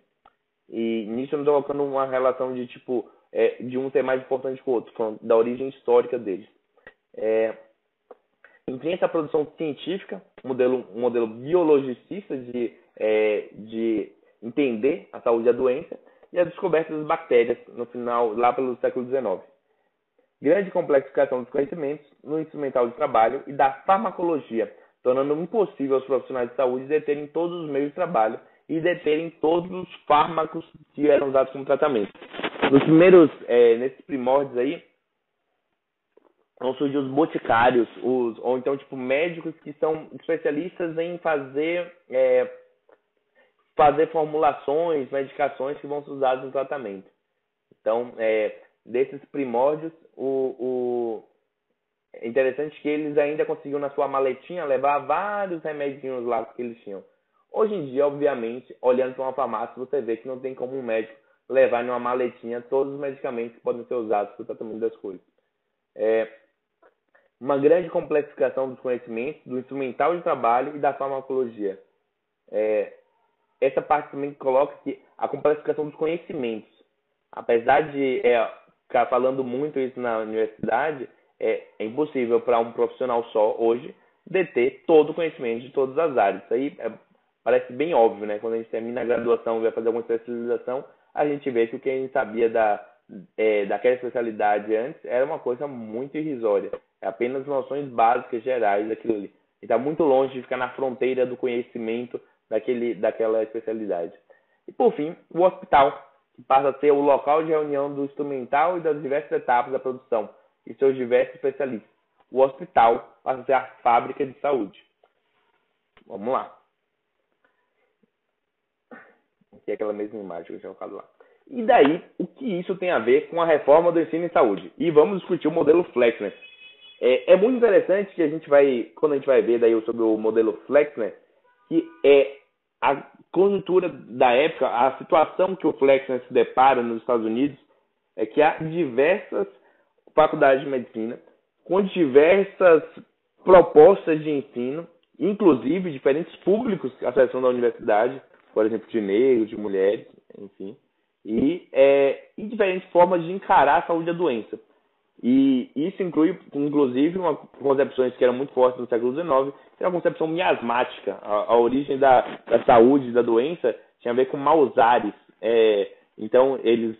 E nisso eu não estou colocando uma relação de tipo é, de um ser mais importante que o outro, falando da origem histórica deles. É, enfim, essa produção científica, um modelo, um modelo biologicista de, é, de entender a saúde e a doença, e a descoberta das bactérias no final, lá pelo século XIX. Grande complexificação dos conhecimentos no instrumental de trabalho e da farmacologia, tornando impossível aos profissionais de saúde deterem todos os meios de trabalho e deterem todos os fármacos que eram usados como tratamento. Nos primeiros, é, nesses primórdios aí, vão surgir os boticários, os, ou então tipo médicos que são especialistas em fazer é, fazer formulações, medicações que vão ser usadas no tratamento. Então, é, desses primórdios, o, o, é interessante que eles ainda conseguiam na sua maletinha levar vários remédios lá que eles tinham. Hoje em dia, obviamente, olhando para uma farmácia, você vê que não tem como um médico levar em uma maletinha todos os medicamentos que podem ser usados para o tratamento das coisas. É, uma grande complexificação dos conhecimentos, do instrumental de trabalho e da farmacologia. É, essa parte também coloca que a complexificação dos conhecimentos. Apesar de é, ficar falando muito isso na universidade, é, é impossível para um profissional só hoje deter todo o conhecimento de todas as áreas. Isso aí é, parece bem óbvio, né? Quando a gente termina a graduação e vai fazer alguma especialização, a gente vê que o que a gente sabia da, é, daquela especialidade antes era uma coisa muito irrisória. É apenas noções básicas gerais daquilo ali. E está muito longe de ficar na fronteira do conhecimento daquele, daquela especialidade. E por fim, o hospital, que passa a ser o local de reunião do instrumental e das diversas etapas da produção e seus diversos especialistas. O hospital passa a ser a fábrica de saúde. Vamos lá. Aqui é aquela mesma imagem que eu tinha colocado lá. E daí, o que isso tem a ver com a reforma do ensino em saúde? E vamos discutir o modelo Flexner. É, é muito interessante que a gente vai, quando a gente vai ver daí sobre o modelo Flexner, que é a conjuntura da época, a situação que o Flexner se depara nos Estados Unidos, é que há diversas faculdades de medicina com diversas propostas de ensino, inclusive diferentes públicos a seleção da universidade, por exemplo, de negros, de mulheres, enfim, e, é, e diferentes formas de encarar a saúde da doença. E isso inclui, inclusive, uma concepções que eram muito fortes no século XIX, que era a concepção miasmática. A, a origem da, da saúde da doença tinha a ver com maus ares. É, então, eles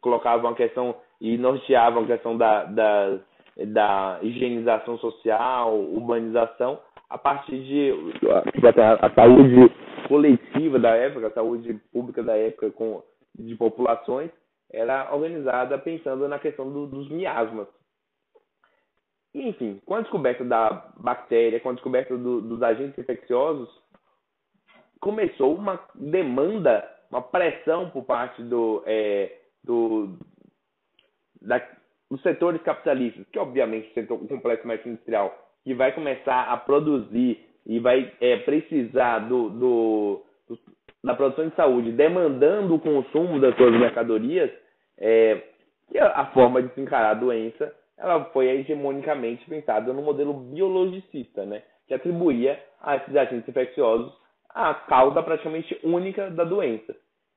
colocavam a questão e norteavam a questão da, da, da higienização social, urbanização, a partir de a, a saúde coletiva da época, a saúde pública da época com, de populações, era organizada pensando na questão do, dos miasmas. Enfim, com a descoberta da bactéria, com a descoberta do, dos agentes infecciosos, começou uma demanda, uma pressão por parte do, é, do, da, dos setores capitalistas, que obviamente o complexo mais industrial, que vai começar a produzir e vai é, precisar do, do, da produção de saúde, demandando o consumo das suas mercadorias, é, que a forma de se encarar a doença ela foi hegemonicamente pensada no modelo biologicista, né, que atribuía a esses agentes infecciosos a causa praticamente única da doença.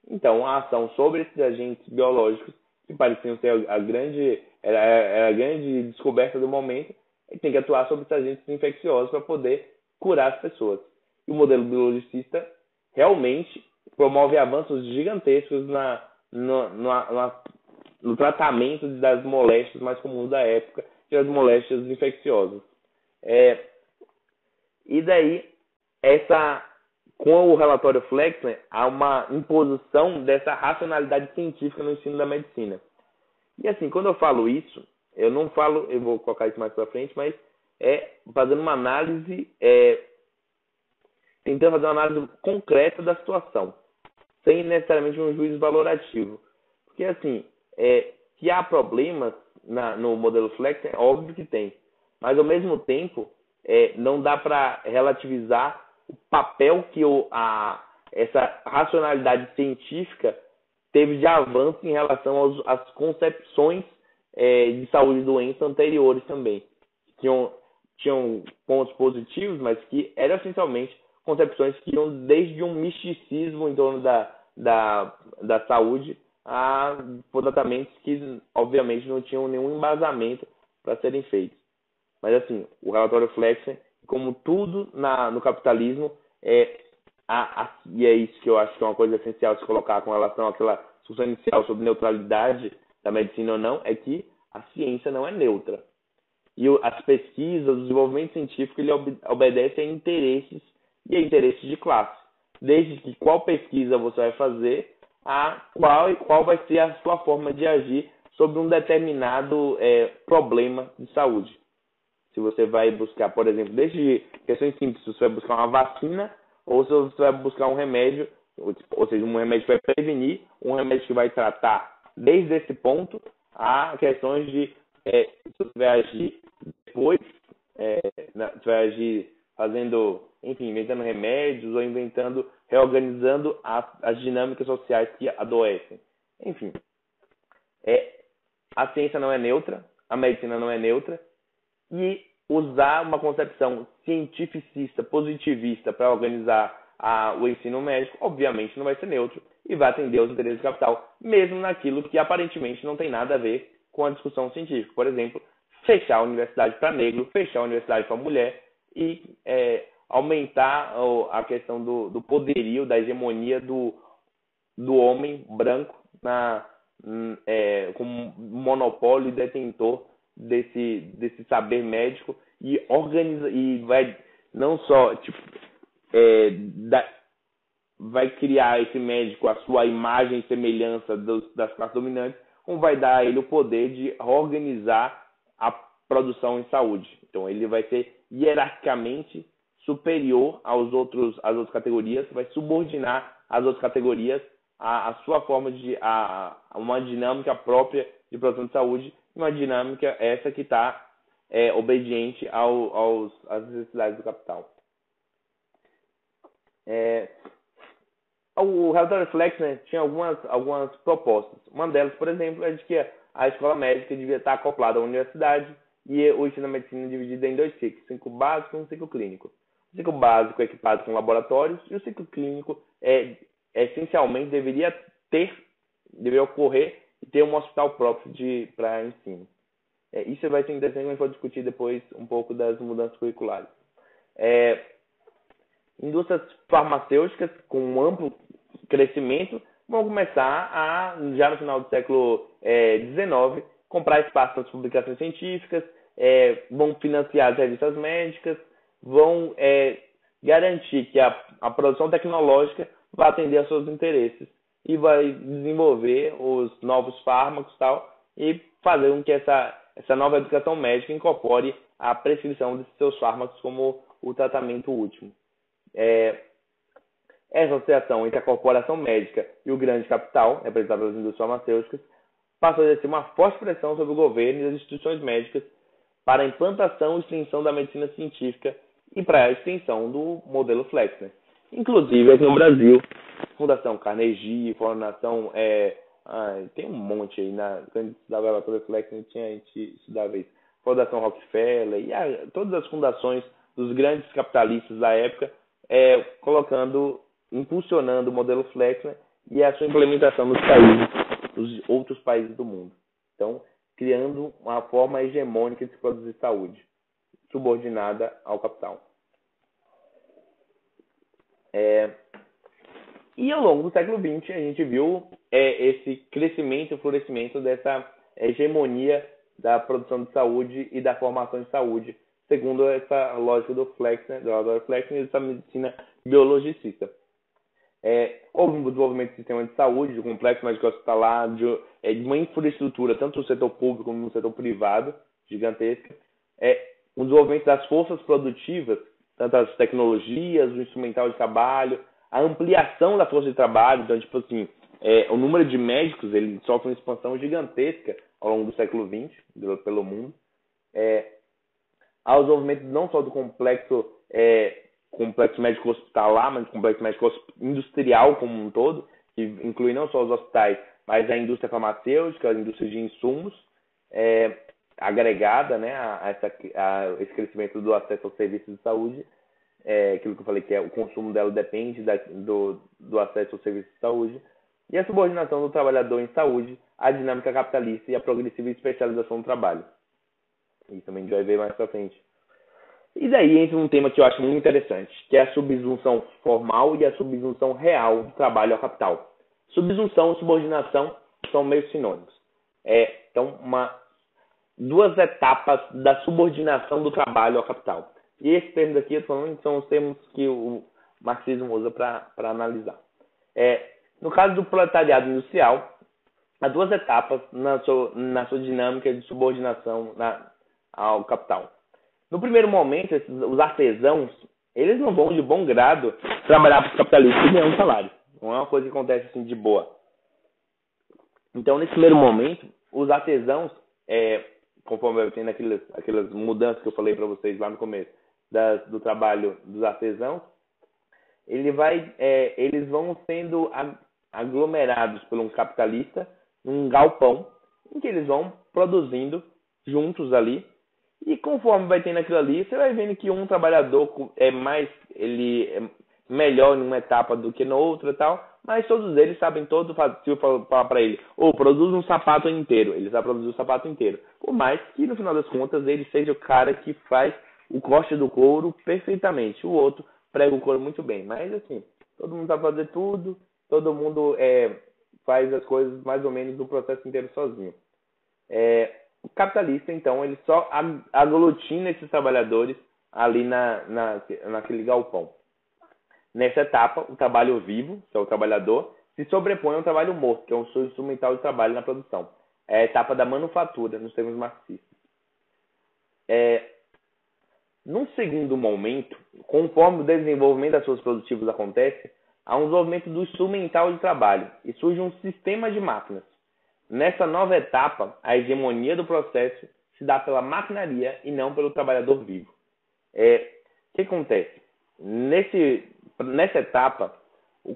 Então, a ação sobre esses agentes biológicos, que pareciam ser a grande, era, era a grande descoberta do momento, tem que atuar sobre esses agentes infecciosos para poder curar as pessoas. E o modelo biologicista realmente promove avanços gigantescos na, no, no, no tratamento das moléstias mais comuns da época, que as moléstias infecciosas. É, e daí, essa com o relatório Flexner, há uma imposição dessa racionalidade científica no ensino da medicina. E assim, quando eu falo isso, eu não falo, eu vou colocar isso mais para frente, mas é fazendo uma análise, é, tentando fazer uma análise concreta da situação, sem necessariamente um juízo valorativo. Porque assim, é, que há problemas na, no modelo Flex, é óbvio que tem. Mas ao mesmo tempo, é, não dá para relativizar o papel que o, a, essa racionalidade científica teve de avanço em relação aos, às concepções é, de saúde e doença anteriores também. Tinham, tinham pontos positivos, mas que eram essencialmente concepções que iam desde um misticismo em torno da, da, da saúde a tratamentos que, obviamente, não tinham nenhum embasamento para serem feitos. Mas, assim, o relatório Flexner, como tudo na, no capitalismo, é, a, a, e é isso que eu acho que é uma coisa essencial se colocar com relação àquela discussão inicial sobre neutralidade da medicina ou não, é que a ciência não é neutra. E as pesquisas, o desenvolvimento científico, ele obedece a interesses e a interesses de classe. Desde que qual pesquisa você vai fazer, a qual, qual vai ser a sua forma de agir sobre um determinado é, problema de saúde. Se você vai buscar, por exemplo, desde questões simples, se você vai buscar uma vacina ou se você vai buscar um remédio, ou seja, um remédio que vai prevenir, um remédio que vai tratar. Desde esse ponto, há questões de é, se você vai agir depois, é, você vai agir fazendo, enfim, inventando remédios ou inventando, reorganizando as, as dinâmicas sociais que adoecem. Enfim, é, a ciência não é neutra, a medicina não é neutra, e usar uma concepção cientificista, positivista para organizar a, o ensino médico, obviamente não vai ser neutro e vai atender aos interesses do capital, mesmo naquilo que aparentemente não tem nada a ver com a discussão científica. Por exemplo, fechar a universidade para negro, fechar a universidade para mulher e é, aumentar a questão do, do, poderio, da hegemonia do, do homem branco na, é, como monopólio e detentor desse, desse saber médico e organiza e vai não só tipo é, da, vai criar esse médico a sua imagem e semelhança dos, das classes dominantes, como vai dar a ele o poder de organizar a produção em saúde. Então ele vai ser hierarquicamente superior aos outros às outras categorias, vai subordinar as outras categorias a, a sua forma de a, uma dinâmica própria de produção de saúde uma dinâmica essa que está é, obediente ao, aos, às necessidades do capital. É, o relatório Flex né, tinha algumas, algumas propostas. Uma delas, por exemplo, é de que a escola médica devia estar acoplada à universidade e o ensino da medicina dividido em dois ciclos, ciclo básico e um ciclo clínico. O ciclo básico é equipado com laboratórios e o ciclo clínico é, essencialmente deveria ter, deveria ocorrer e ter um hospital próprio para ensino. É, isso vai ser interessante, a gente pode discutir depois um pouco das mudanças curriculares. É, indústrias farmacêuticas com um amplo crescimento vão começar a, já no final do século XIX, é, comprar espaço para publicações científicas, é, vão financiar as revistas médicas, vão é, garantir que a, a produção tecnológica vai atender aos seus interesses e vai desenvolver os novos fármacos tal e fazer com que essa, essa nova educação médica incorpore a prescrição desses seus fármacos como o tratamento último. É, essa associação entre a corporação médica e o grande capital, representado pelas indústrias farmacêuticas, passou a exercer uma forte pressão sobre o governo e as instituições médicas para a implantação e extensão da medicina científica e para a extensão do modelo Flexner. Inclusive, aqui no Brasil, Fundação Carnegie, Fundação. É, ah, tem um monte aí. Na, quando a gente estudava a a gente estudava isso. Fundação Rockefeller, e a, todas as fundações dos grandes capitalistas da época, é, colocando, impulsionando o modelo Flexner e a sua implementação nos países, nos outros países do mundo. Então, criando uma forma hegemônica de se produzir saúde, subordinada ao capital. É, e ao longo do século XX, a gente viu é, esse crescimento e florescimento dessa hegemonia da produção de saúde e da formação de saúde, segundo essa lógica do Flexner, do Adolf Flexner, essa medicina biologicista. É, houve um desenvolvimento do sistema de saúde, de complexo médico hospitalar, de, é, de uma infraestrutura, tanto no setor público como no setor privado, gigantesca. É, um desenvolvimento das forças produtivas, tanto as tecnologias, o instrumental de trabalho, a ampliação da força de trabalho. Então, tipo assim, é, o número de médicos ele sofre uma expansão gigantesca ao longo do século XX, pelo mundo. É, ao desenvolvimento não só do complexo, é, complexo médico hospitalar, mas do complexo médico industrial como um todo, que inclui não só os hospitais, mas a indústria farmacêutica, a indústria de insumos, é, agregada né, a, essa, a, esse crescimento do acesso aos serviços de saúde, é, aquilo que eu falei que é, o consumo dela depende da, do, do acesso aos serviços de saúde, e a subordinação do trabalhador em saúde à dinâmica capitalista e a progressiva especialização do trabalho. Isso também a gente vai ver mais pra frente. E daí entra um tema que eu acho muito interessante, que é a subsunção formal e a subsunção real do trabalho ao capital. Subsunção e subordinação são meio sinônimos. É, então, uma, duas etapas da subordinação do trabalho ao capital. E esses termos aqui são os termos que o marxismo usa para analisar. É, no caso do proletariado industrial, há duas etapas na sua, na sua dinâmica de subordinação na, ao capital. No primeiro momento, esses, os artesãos, eles não vão de bom grado trabalhar para os capitalistas e ganhar um salário. Não é uma coisa que acontece assim de boa. Então, nesse primeiro momento, os artesãos, é, conforme eu tenho aquelas, aquelas mudanças que eu falei para vocês lá no começo, das, do trabalho dos artesãos, ele vai, é, eles vão sendo aglomerados por um capitalista num galpão em que eles vão produzindo juntos ali. E conforme vai tendo aquilo ali você vai vendo que um trabalhador é mais ele é melhor em uma etapa do que na outra tal mas todos eles sabem todo se eu falar para ele ou oh, produz um sapato inteiro. Ele vai produzir o sapato inteiro. Por mais que no final das contas ele seja o cara que faz o corte do couro perfeitamente. O outro prega o couro muito bem. Mas assim todo mundo vai fazer tudo. Todo mundo é, faz as coisas mais ou menos do processo inteiro sozinho. É, o capitalista, então, ele só aglutina esses trabalhadores ali na, na, naquele galpão. Nessa etapa, o trabalho vivo, que é o trabalhador, se sobrepõe ao trabalho morto, que é um instrumental de trabalho na produção. É a etapa da manufatura, nos termos marxistas. É, num segundo momento, conforme o desenvolvimento das suas produtivas acontece, há um desenvolvimento do instrumental de trabalho e surge um sistema de máquinas. Nessa nova etapa, a hegemonia do processo se dá pela maquinaria e não pelo trabalhador vivo. É, o que acontece? Nesse, nessa etapa,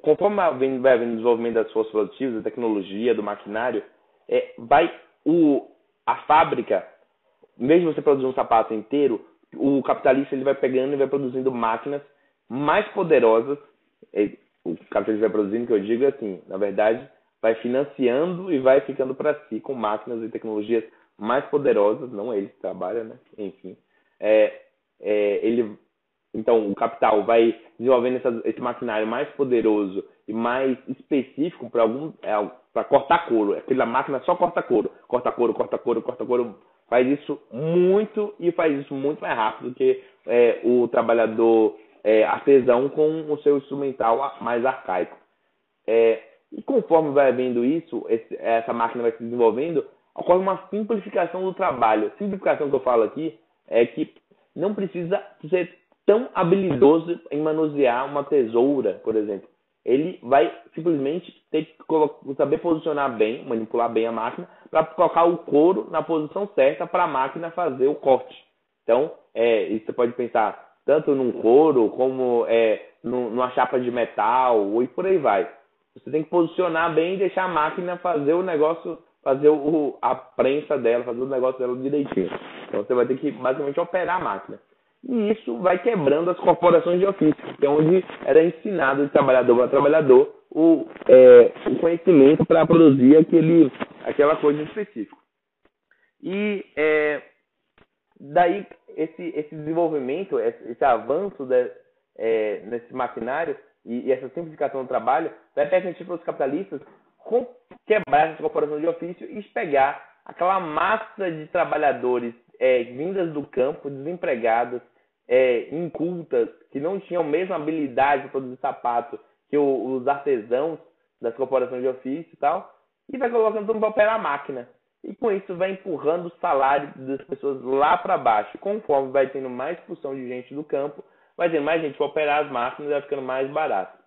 conforme vai havendo desenvolvimento das forças produtivas, da tecnologia, do maquinário, é, vai o, a fábrica, mesmo você produzir um sapato inteiro, o capitalista ele vai pegando e vai produzindo máquinas mais poderosas, é, o capitalismo vai produzindo, que eu digo assim, na verdade, vai financiando e vai ficando para si com máquinas e tecnologias mais poderosas, não ele que trabalha, né? Enfim, é, é, ele, então o capital vai desenvolvendo essa, esse maquinário mais poderoso e mais específico para algum, é, para cortar couro. Aquela máquina só corta couro, corta couro, corta couro, corta couro. Faz isso muito e faz isso muito mais rápido que é, o trabalhador é, artesão com o seu instrumental mais arcaico. É, e conforme vai vendo isso, esse, essa máquina vai se desenvolvendo, ocorre uma simplificação do trabalho. Simplificação que eu falo aqui é que não precisa ser tão habilidoso em manusear uma tesoura, por exemplo. Ele vai simplesmente ter que saber posicionar bem, manipular bem a máquina, para colocar o couro na posição certa para a máquina fazer o corte. Então, é, isso você pode pensar, tanto num couro como é, numa chapa de metal e por aí vai. Você tem que posicionar bem e deixar a máquina fazer o negócio, fazer o, a prensa dela, fazer o negócio dela direitinho. Então você vai ter que basicamente operar a máquina. E isso vai quebrando as corporações de ofício, que é onde era ensinado de trabalhador para trabalhador o, é, o conhecimento para produzir aquele, aquela coisa específica. E é, daí esse, esse desenvolvimento, esse, esse avanço de, é, nesse maquinário e, e, essa simplificação do trabalho vai permitir para os capitalistas quebrar essa corporação de ofício e pegar aquela massa de trabalhadores é, vindas do campo, desempregadas, é, incultas, que não tinham a mesma habilidade para produzir sapato que o, os artesãos das corporações de ofício e tal, e vai colocando todo mundo para operar a máquina. E com isso vai empurrando o salário das pessoas lá para baixo. Conforme vai tendo mais expulsão de gente do campo, vai ter mais gente para operar as máquinas vai ficando mais barato.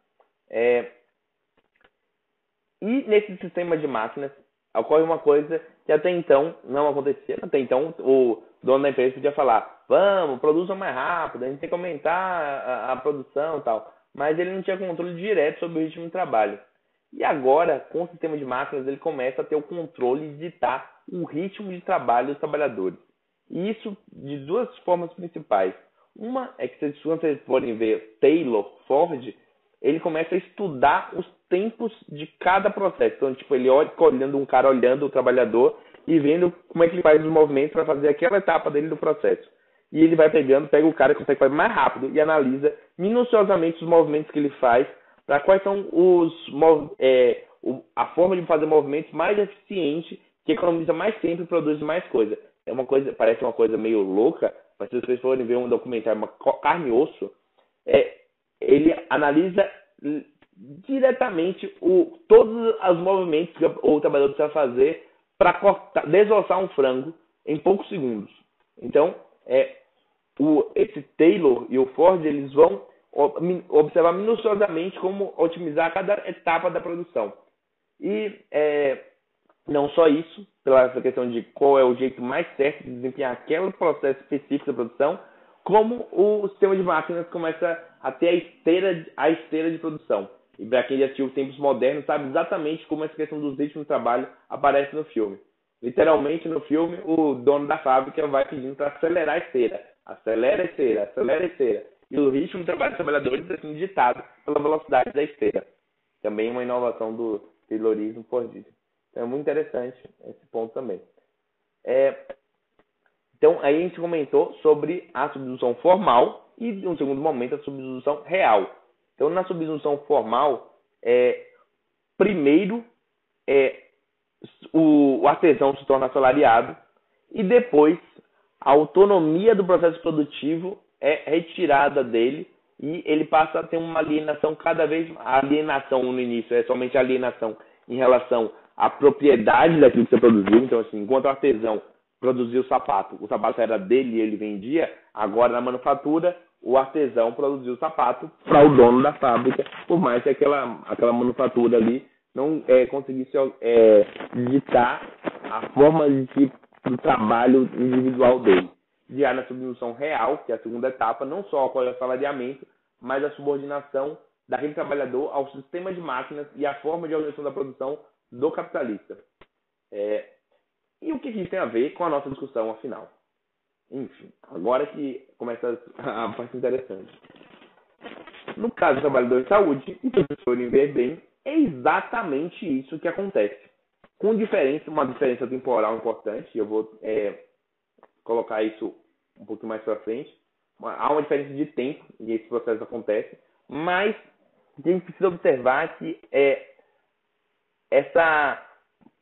É... E nesse sistema de máquinas ocorre uma coisa que até então não acontecia. Até então o dono da empresa podia falar: vamos, produzam mais rápido, a gente tem que aumentar a, a produção e tal. Mas ele não tinha controle direto sobre o ritmo de trabalho. E agora, com o sistema de máquinas, ele começa a ter o controle de ditar o ritmo de trabalho dos trabalhadores. E isso de duas formas principais. Uma é que, se vocês forem ver Taylor Ford, ele começa a estudar os tempos de cada processo. Então, tipo, ele olha, olhando um cara olhando o trabalhador e vendo como é que ele faz os movimentos para fazer aquela etapa dele do processo. E ele vai pegando, pega o cara que consegue fazer mais rápido e analisa minuciosamente os movimentos que ele faz para quais são os é, a forma de fazer movimentos mais eficiente, que economiza mais tempo e produz mais coisa. É uma coisa, parece uma coisa meio louca, mas se vocês forem ver um documentário, uma carne e osso, é, ele analisa diretamente o, todos os movimentos que o trabalhador precisa fazer para desossar um frango em poucos segundos. Então, é, o, esse Taylor e o Ford eles vão observar minuciosamente como otimizar cada etapa da produção. E é, não só isso, pela questão de qual é o jeito mais certo de desempenhar aquele processo específico da produção, como o sistema de máquinas começa a ter a esteira, a esteira de produção. E para quem já assistiu Tempos Modernos, sabe exatamente como essa questão dos ritmos de trabalho aparece no filme. Literalmente, no filme, o dono da fábrica vai pedindo para acelerar a esteira. Acelera a esteira, acelera a esteira. E o ritmo de trabalho dos trabalhadores é assim, ditado pela velocidade da esteira. Também uma inovação do Taylorismo Fordismo. Então é muito interessante esse ponto também. É, então, aí a gente comentou sobre a substituição formal e, em um segundo momento, a substituição real. Então, na substituição formal, é, primeiro é, o, artesão se torna assalariado e depois a autonomia do processo produtivo é retirada dele e ele passa a ter uma alienação cada vez a alienação no início é somente alienação em relação à propriedade daquilo que você produziu. Então assim enquanto o artesão produzia o sapato o sapato era dele e ele vendia agora na manufatura o artesão produziu o sapato para o dono da fábrica por mais que aquela aquela manufatura ali não é, conseguisse é, digitar a forma de, do trabalho individual dele de na submissão real, que é a segunda etapa, não só ocorre o salariamento, mas a subordinação daquele trabalhador ao sistema de máquinas e à forma de organização da produção do capitalista. É, e o que isso tem a ver com a nossa discussão, afinal? Enfim, agora que começa a parte interessante. No caso do trabalhador de saúde, e forem ver bem, é exatamente isso que acontece. Com diferença, uma diferença temporal importante, eu vou é, colocar isso um pouquinho mais para frente. Há uma diferença de tempo e esse processo acontece, mas a gente precisa observar que é, essa,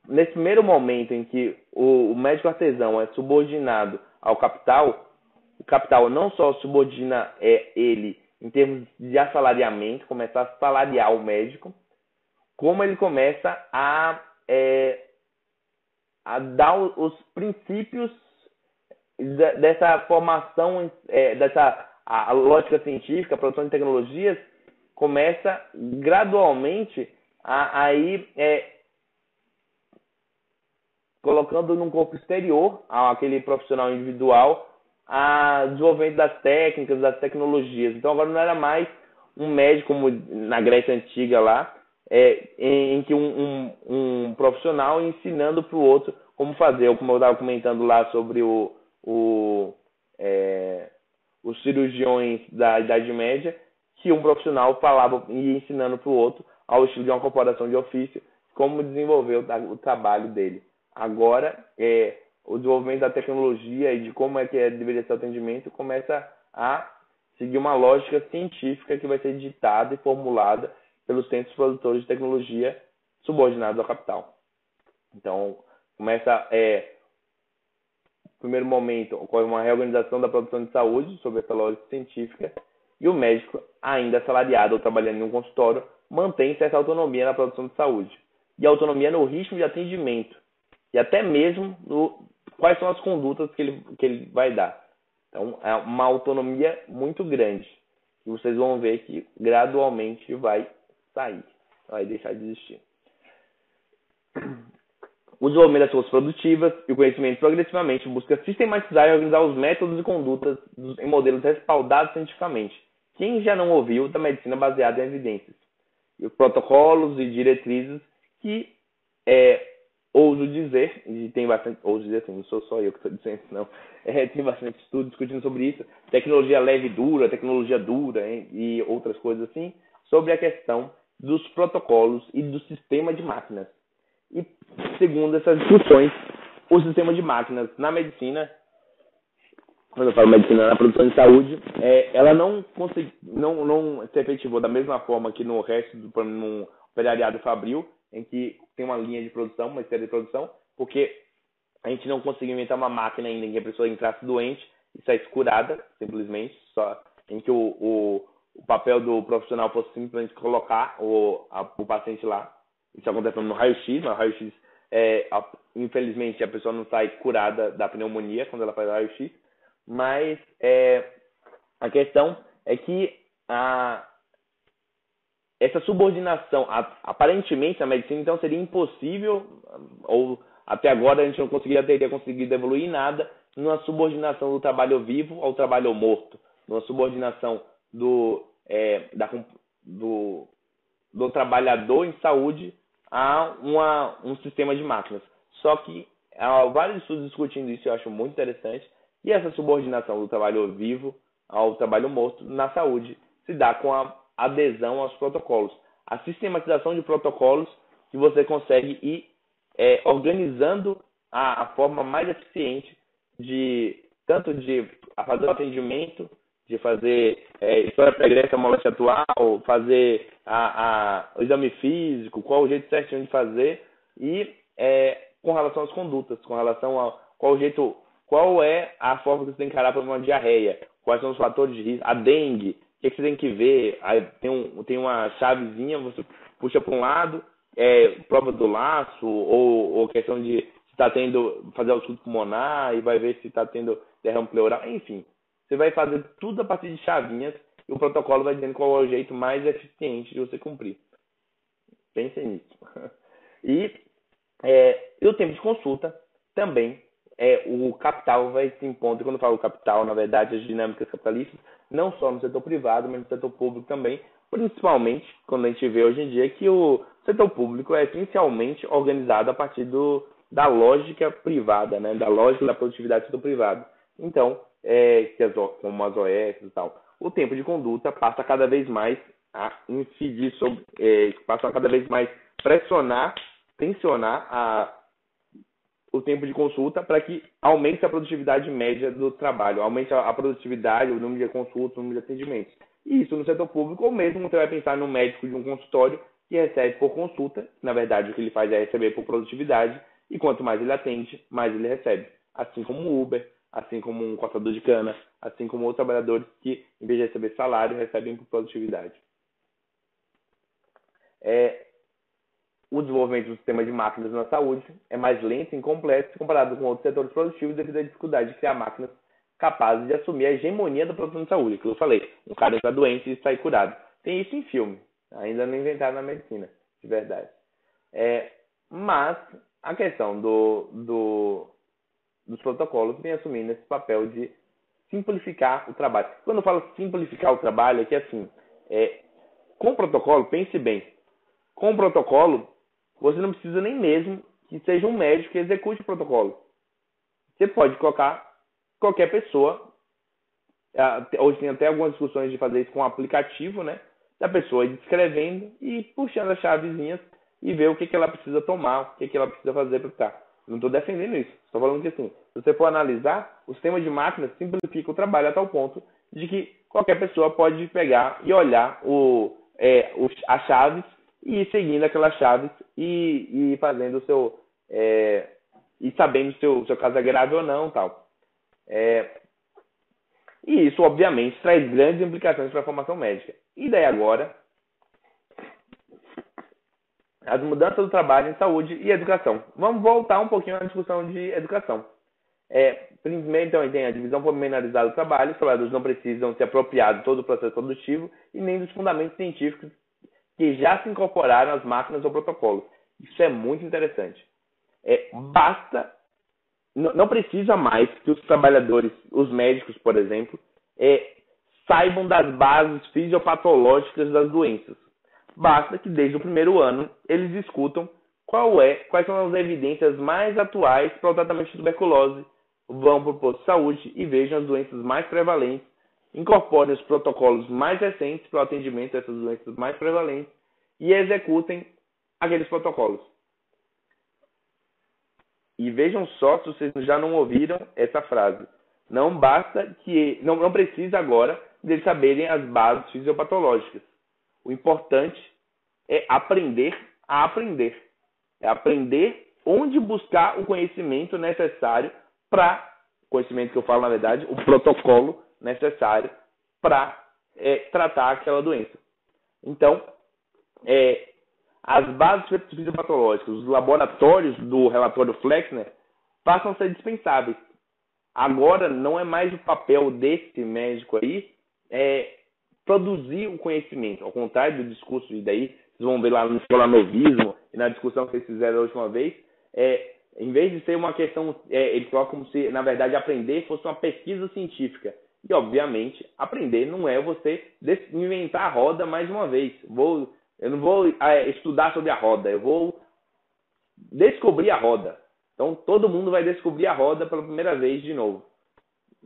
nesse primeiro momento em que o, o médico artesão é subordinado ao capital, o capital não só subordina é, ele em termos de assalariamento, começa a salariar o médico, como ele começa a, é, a dar os princípios dessa formação, é, dessa a, lógica científica, a produção de tecnologias, começa gradualmente a, a ir é, colocando num corpo exterior aquele profissional individual a desenvolvimento das técnicas, das tecnologias. Então agora não era mais um médico como na Grécia Antiga lá, é, em, em, que um, um, um profissional ensinando para o outro como fazer, como eu estava comentando lá sobre o, o, é, os cirurgiões da Idade Média, que um profissional falava e ensinando para o outro, ao estilo de uma corporação de ofício, como desenvolver o, o trabalho dele. Agora, é, o desenvolvimento da tecnologia e de como é que é, deveria ser o atendimento começa a seguir uma lógica científica que vai ser ditada e formulada pelos centros produtores de tecnologia subordinados ao capital. Então, começa é, primeiro momento, ocorre uma reorganização da produção de saúde sob essa lógica científica e o médico, ainda assalariado ou trabalhando em um consultório, mantém certa autonomia na produção de saúde e autonomia no ritmo de atendimento e até mesmo no quais são as condutas que ele, que ele vai dar. Então, é uma autonomia muito grande. E vocês vão ver que gradualmente vai sair, vai deixar de existir. O desenvolvimento das forças produtivas e o conhecimento progressivamente busca sistematizar e organizar os métodos e condutas em modelos respaldados cientificamente. Quem já não ouviu da medicina baseada em evidências? E os protocolos e diretrizes que é, ouso dizer, e tem bastante, ouso dizer assim, não sou só eu que estou dizendo, não, é, tem bastante estudo discutindo sobre isso, tecnologia leve e dura, tecnologia dura hein, e outras coisas assim, sobre a questão dos protocolos e do sistema de máquinas. E segundo essas discussões, o sistema de máquinas na medicina, quando eu falo medicina na produção de saúde, é, ela não, consegui, não, não se efetivou da mesma forma que no resto do no operariado fabril, em que tem uma linha de produção, uma esteira de produção, porque a gente não conseguiu inventar uma máquina ainda em que a pessoa entrasse doente e saísse curada, simplesmente, só em que o, o, o papel do profissional fosse simplesmente colocar o, a, o paciente lá. Isso acontece no raio-x, no raio-x, é, a, infelizmente, a pessoa não sai curada da pneumonia quando ela faz raio-x, mas é, a questão é que a, essa subordinação, aparentemente na medicina, então seria impossível, ou até agora a gente não conseguiria teria conseguido evoluir nada, numa subordinação do trabalho vivo ao trabalho morto, numa subordinação do, é, da, do, do trabalhador em saúde a uma, um sistema de máquinas. Só que há vários estudos discutindo isso, eu acho muito interessante, e essa subordinação do trabalho vivo ao trabalho morto na saúde se dá com a adesão aos protocolos. A sistematização de protocolos que você consegue ir é, organizando a, a, forma mais eficiente de tanto de fazer o atendimento, de fazer é, história pregressa, moléstia atual, fazer a, a, o exame físico, qual o jeito certinho de fazer e é, com relação às condutas, com relação a qual o jeito, qual é a forma que você tem que encarar para uma diarreia, quais são os fatores de risco, a dengue, que, que você tem que ver? Aí tem, um, tem uma chavezinha, você puxa para um lado, é, prova do laço, ou, ou questão de se está tendo, fazer o estudo pulmonar e vai ver se está tendo derrame pleural, enfim. Você vai fazer tudo a partir de chavinhas e o protocolo vai dizendo qual é o jeito mais eficiente de você cumprir. Pensem nisso. E, é, e o tempo de consulta também é, o capital vai se impondo. E quando eu falo capital, na verdade, as dinâmicas capitalistas, não só no setor privado, mas no setor público também, principalmente quando a gente vê hoje em dia que o setor público é essencialmente organizado a partir do, da lógica privada, né? da lógica da produtividade do setor privado. Então, é, como as OS e tal, o tempo de conduta passa cada vez mais a incidir sobre, é, passa a cada vez mais pressionar, tensionar a o tempo de consulta para que aumente a produtividade média do trabalho, aumente a produtividade, o número de consultas, o número de atendimentos. E isso no setor público, ou mesmo você vai pensar no médico de um consultório que recebe por consulta, na verdade o que ele faz é receber por produtividade, e quanto mais ele atende, mais ele recebe. Assim como o Uber, assim como um cortador de cana, assim como outros trabalhadores que, em vez de receber salário, recebem por produtividade. É, o desenvolvimento do sistema de máquinas na saúde é mais lento e incomplexo comparado com outros setores produtivos devido à dificuldade de criar máquinas capazes de assumir a hegemonia da produção de saúde, que eu falei, um cara está doente e sai curado. Tem isso em filme, ainda não inventaram na medicina, de verdade. É, mas a questão do, do, dos protocolos vem assumindo esse papel de simplificar o trabalho. Quando eu falo simplificar o trabalho, é que assim, é, com o protocolo, pense bem, com o protocolo, você não precisa nem mesmo que seja um médico que execute o protocolo. Você pode colocar qualquer pessoa. Hoje tem até algumas discussões de fazer isso com um aplicativo, né? Da pessoa descrevendo e puxando as chavezinhas e ver o que, que ela precisa tomar, o que, que ela precisa fazer para estar. Não estou defendendo isso. Estou falando que assim, se você for analisar, o sistema de máquinas simplifica o trabalho a tal ponto de que qualquer pessoa pode pegar e olhar o, é, os, as chaves e ir seguindo aquelas chaves e, e fazendo o seu. É, e sabendo se o seu caso é grave ou não tal. É, e isso, obviamente, traz grandes implicações para a formação médica. E daí agora, as mudanças do trabalho em saúde e educação. Vamos voltar um pouquinho à discussão de educação. É, primeiro, então, tem a divisão pormenorizada do trabalho. Os trabalhadores não precisam se apropriar de todo o processo produtivo e nem dos fundamentos científicos que já se incorporaram às máquinas ou protocolos. Isso é muito interessante. É, basta, não precisa mais que os trabalhadores, os médicos, por exemplo, é, saibam das bases fisiopatológicas das doenças. Basta que desde o primeiro ano eles discutam qual é, quais são as evidências mais atuais para o tratamento de tuberculose, vão para o posto de saúde e vejam as doenças mais prevalentes, incorporem os protocolos mais recentes para o atendimento dessas doenças mais prevalentes e executem aqueles protocolos. E vejam só se vocês já não ouviram essa frase. Não basta que não, não precisa agora de saberem as bases fisiopatológicas. O importante é aprender a aprender. É aprender onde buscar o conhecimento necessário para conhecimento que eu falo na verdade, o protocolo necessário para é, tratar aquela doença. Então, é, as bases fisiopatológicas, os laboratórios do relatório Flexner passam a ser dispensáveis. Agora não é mais o papel desse médico aí é, produzir o conhecimento, ao contrário do discurso, e daí vocês vão ver lá no escolanovismo e na discussão que vocês fizeram a última vez, é, em vez de ser uma questão, é, eles colocam como se, na verdade, aprender fosse uma pesquisa científica. E, obviamente, aprender não é você inventar a roda mais uma vez. Vou eu não vou é, estudar sobre a roda, eu vou descobrir a roda. Então todo mundo vai descobrir a roda pela primeira vez de novo.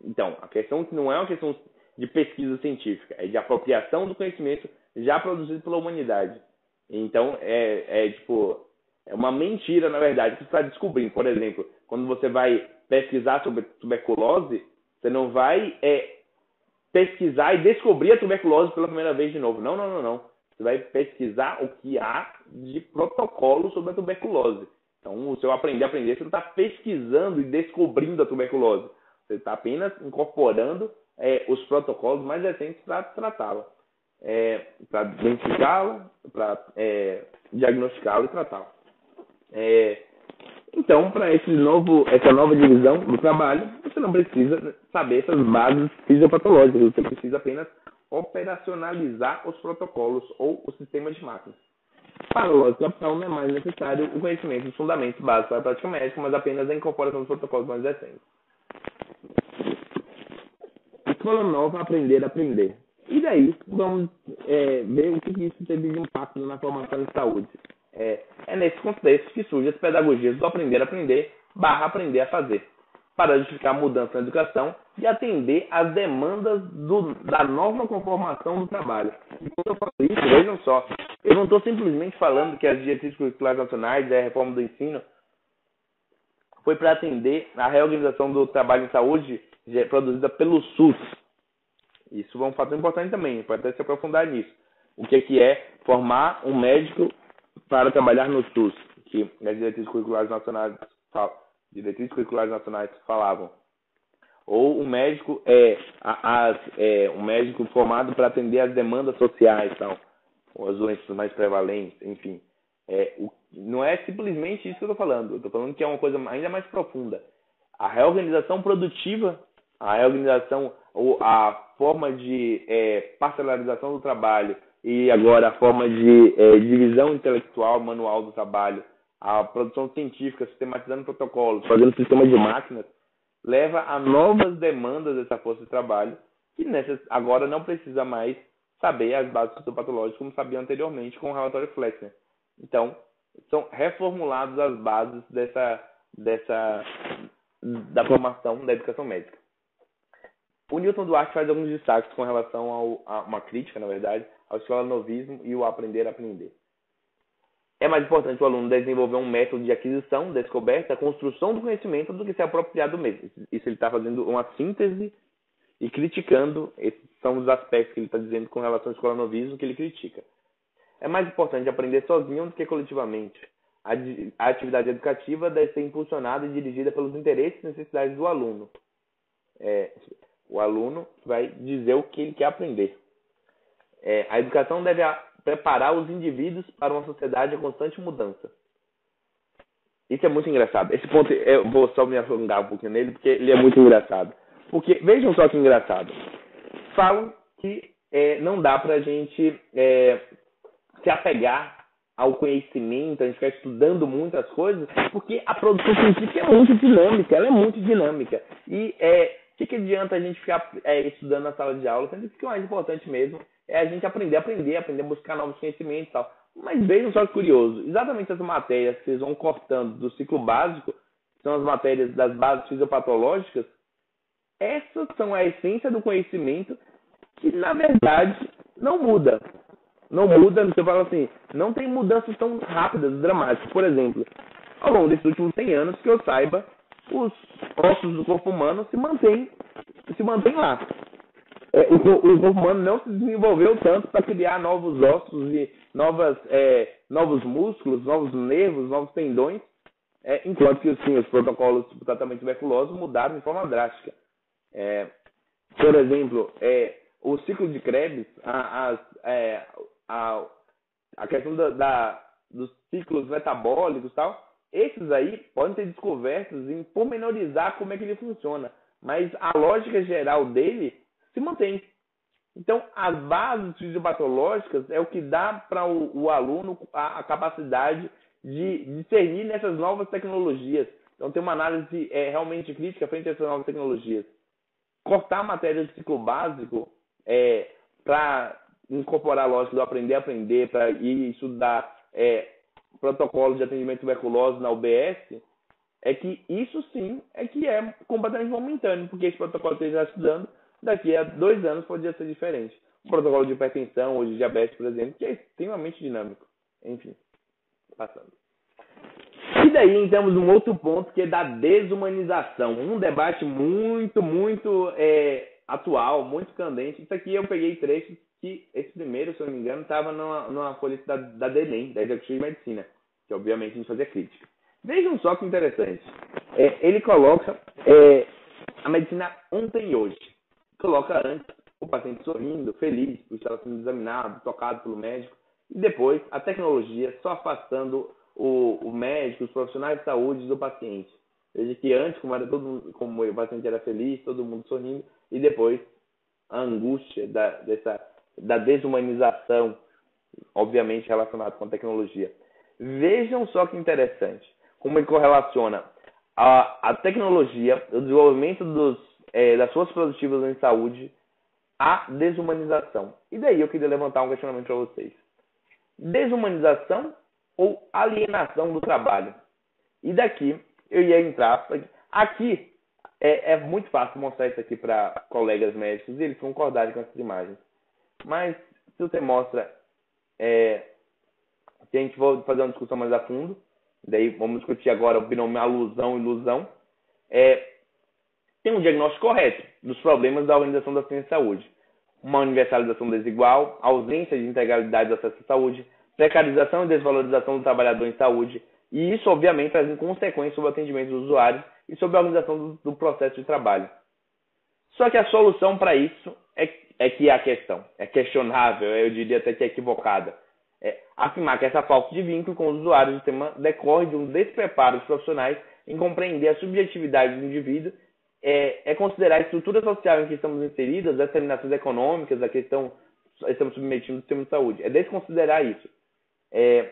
Então, a questão não é uma questão de pesquisa científica, é de apropriação do conhecimento já produzido pela humanidade. Então, é, é tipo, é uma mentira, na verdade, que você está descobrindo. Por exemplo, quando você vai pesquisar sobre tuberculose, você não vai é, pesquisar e descobrir a tuberculose pela primeira vez de novo. Não, não, não, não. Você vai pesquisar o que há de protocolo sobre a tuberculose. Então, o seu aprender a aprender, você não está pesquisando e descobrindo a tuberculose. Você está apenas incorporando é, os protocolos mais recentes para tratá-la. É, para identificá-la, para é, diagnosticá-la e tratá-la. É, então, para essa nova divisão do trabalho, você não precisa saber essas bases fisiopatológicas, você precisa apenas operacionalizar os protocolos ou o sistema de máquinas. Para o capital não é mais necessário o conhecimento dos fundamentos básicos para a prática médica, mas apenas a incorporação dos protocolos mais recentes. Escola nova, aprender a aprender. E daí, vamos é, ver o que isso teve de impacto na formação de saúde. É, é nesse contexto que surgem as pedagogias do aprender a aprender barra aprender a fazer para justificar a mudança na educação e atender às demandas do, da nova conformação do trabalho. Quando eu falo isso, vejam só, eu não estou simplesmente falando que as diretrizes curriculares nacionais e a reforma do ensino foi para atender a reorganização do trabalho em saúde produzida pelo SUS. Isso é um fator importante também, pode até se aprofundar nisso. O que é, que é formar um médico para trabalhar no SUS, que as diretrizes curriculares nacionais diretrizes curriculares nacionais falavam. Ou um médico é, as, é um médico formado para atender as demandas sociais, tal, ou as doenças mais prevalentes, enfim. É, o, não é simplesmente isso que eu estou falando. Eu estou falando que é uma coisa ainda mais profunda. A reorganização produtiva, a reorganização, a forma de é, parcelarização do trabalho e agora a forma de é, divisão intelectual manual do trabalho a produção científica, sistematizando protocolos, fazendo sistema de máquinas, leva a novas demandas dessa força de trabalho, que nessas, agora não precisa mais saber as bases fisiopatológicas como sabia anteriormente com o relatório Flexner. Então, são reformuladas as bases dessa, dessa da formação da educação médica. O Newton Duarte faz alguns destaques com relação a uma crítica, na verdade, ao escolanovismo e o aprender a aprender. É mais importante o aluno desenvolver um método de aquisição, descoberta, construção do conhecimento do que se apropriar do mesmo. Isso ele está fazendo uma síntese e criticando. Esses são os aspectos que ele está dizendo com relação ao escolanovismo que ele critica. É mais importante aprender sozinho do que coletivamente. A atividade educativa deve ser impulsionada e dirigida pelos interesses e necessidades do aluno. é, o aluno vai dizer o que ele quer aprender. É, a educação deve preparar os indivíduos para uma sociedade em constante mudança. Isso é muito engraçado. Esse ponto eu vou só me alongar um pouquinho nele, porque ele é muito engraçado. Porque, vejam só que engraçado. Falam que é, não dá para a gente é, se apegar ao conhecimento, a gente ficar estudando muitas coisas, porque a produção científica é muito dinâmica, ela é muito dinâmica. E é, que, que adianta a gente ficar é, estudando na sala de aula, sendo que o que é mais importante mesmo é a gente aprender, aprender, aprender buscar novos conhecimentos e tal. Mas vejam só que curioso, exatamente as matérias que vocês vão cortando do ciclo básico, que são as matérias das bases fisiopatológicas, essas são a essência do conhecimento que, na verdade, não muda. Não muda, você fala assim, não tem mudanças tão rápidas, dramáticas. Por exemplo, ao longo desses últimos 100 anos, que eu saiba, os ossos do corpo humano se mantêm, se mantêm lá. É, o, o, corpo humano não se desenvolveu tanto para criar novos ossos e novas, é, novos músculos, novos nervos, novos tendões, é, enquanto que sim, os protocolos de tratamento tuberculoso mudaram de forma drástica. É, por exemplo, é, o ciclo de Krebs, a, a, é, a, a questão da, da, dos ciclos metabólicos e tal, esses aí podem ser descobertos em pormenorizar como é que ele funciona. Mas a lógica geral dele se mantém. Então, as bases fisiopatológicas é o que dá para o, o, aluno a, a, capacidade de discernir nessas novas tecnologias. Então, tem uma análise é, realmente crítica frente a essas novas tecnologias. Cortar a matéria do ciclo básico é, para incorporar a lógica do aprender a aprender, para ir estudar é, protocolos de atendimento tuberculose na UBS, é que isso sim é que é completamente momentâneo, porque esse protocolo que ele está estudando, daqui a dois anos poderia ser diferente. O protocolo de hipertensão ou de diabetes, por exemplo, que é extremamente dinâmico. Enfim, passando. E daí entramos num outro ponto que é da desumanização. Um debate muito, muito é, atual, muito candente. Isso aqui eu peguei trechos que esse primeiro, se eu não me engano, estava numa, numa folha da, da DENEM, da Executiva de Medicina, que obviamente a gente fazia crítica. Vejam só que interessante. É, ele coloca é, a medicina ontem e hoje. Coloca antes o paciente sorrindo, feliz por estar sendo examinado, tocado pelo médico, e depois a tecnologia só afastando o, o médico, os profissionais de saúde do paciente. Veja que antes, como, era todo, como o paciente era feliz, todo mundo sorrindo, e depois a angústia da, dessa da desumanização, obviamente relacionado com a tecnologia. Vejam só que interessante como ele correlaciona a, a tecnologia, o desenvolvimento dos, é, das forças produtivas em saúde à desumanização. E daí eu queria levantar um questionamento para vocês. Desumanização ou alienação do trabalho? E daqui eu ia entrar. Aqui é, é muito fácil mostrar isso aqui para colegas médicos e eles concordarem com essas imagens. Mas se você mostra é, que a gente vai fazer uma discussão mais a fundo, daí vamos discutir agora o binômio alusão e ilusão, é, tem um diagnóstico correto dos problemas da organização da ciência e saúde. Uma universalização desigual, ausência de integralidade do acesso à saúde, precarização e desvalorização do trabalhador em saúde, e isso, obviamente, traz consequências sobre o atendimento dos usuários e sobre a organização do, do processo de trabalho. Só que a solução para isso é, é que é a questão. É questionável, eu diria até que é equivocada. É afirmar que essa falta de vínculo com os usuários do sistema decorre de um despreparo dos profissionais em compreender a subjetividade do indivíduo, é, é considerar a estrutura social em que estamos inseridos, as determinações econômicas, a questão estamos submetindo o sistema de saúde. É desconsiderar isso. É,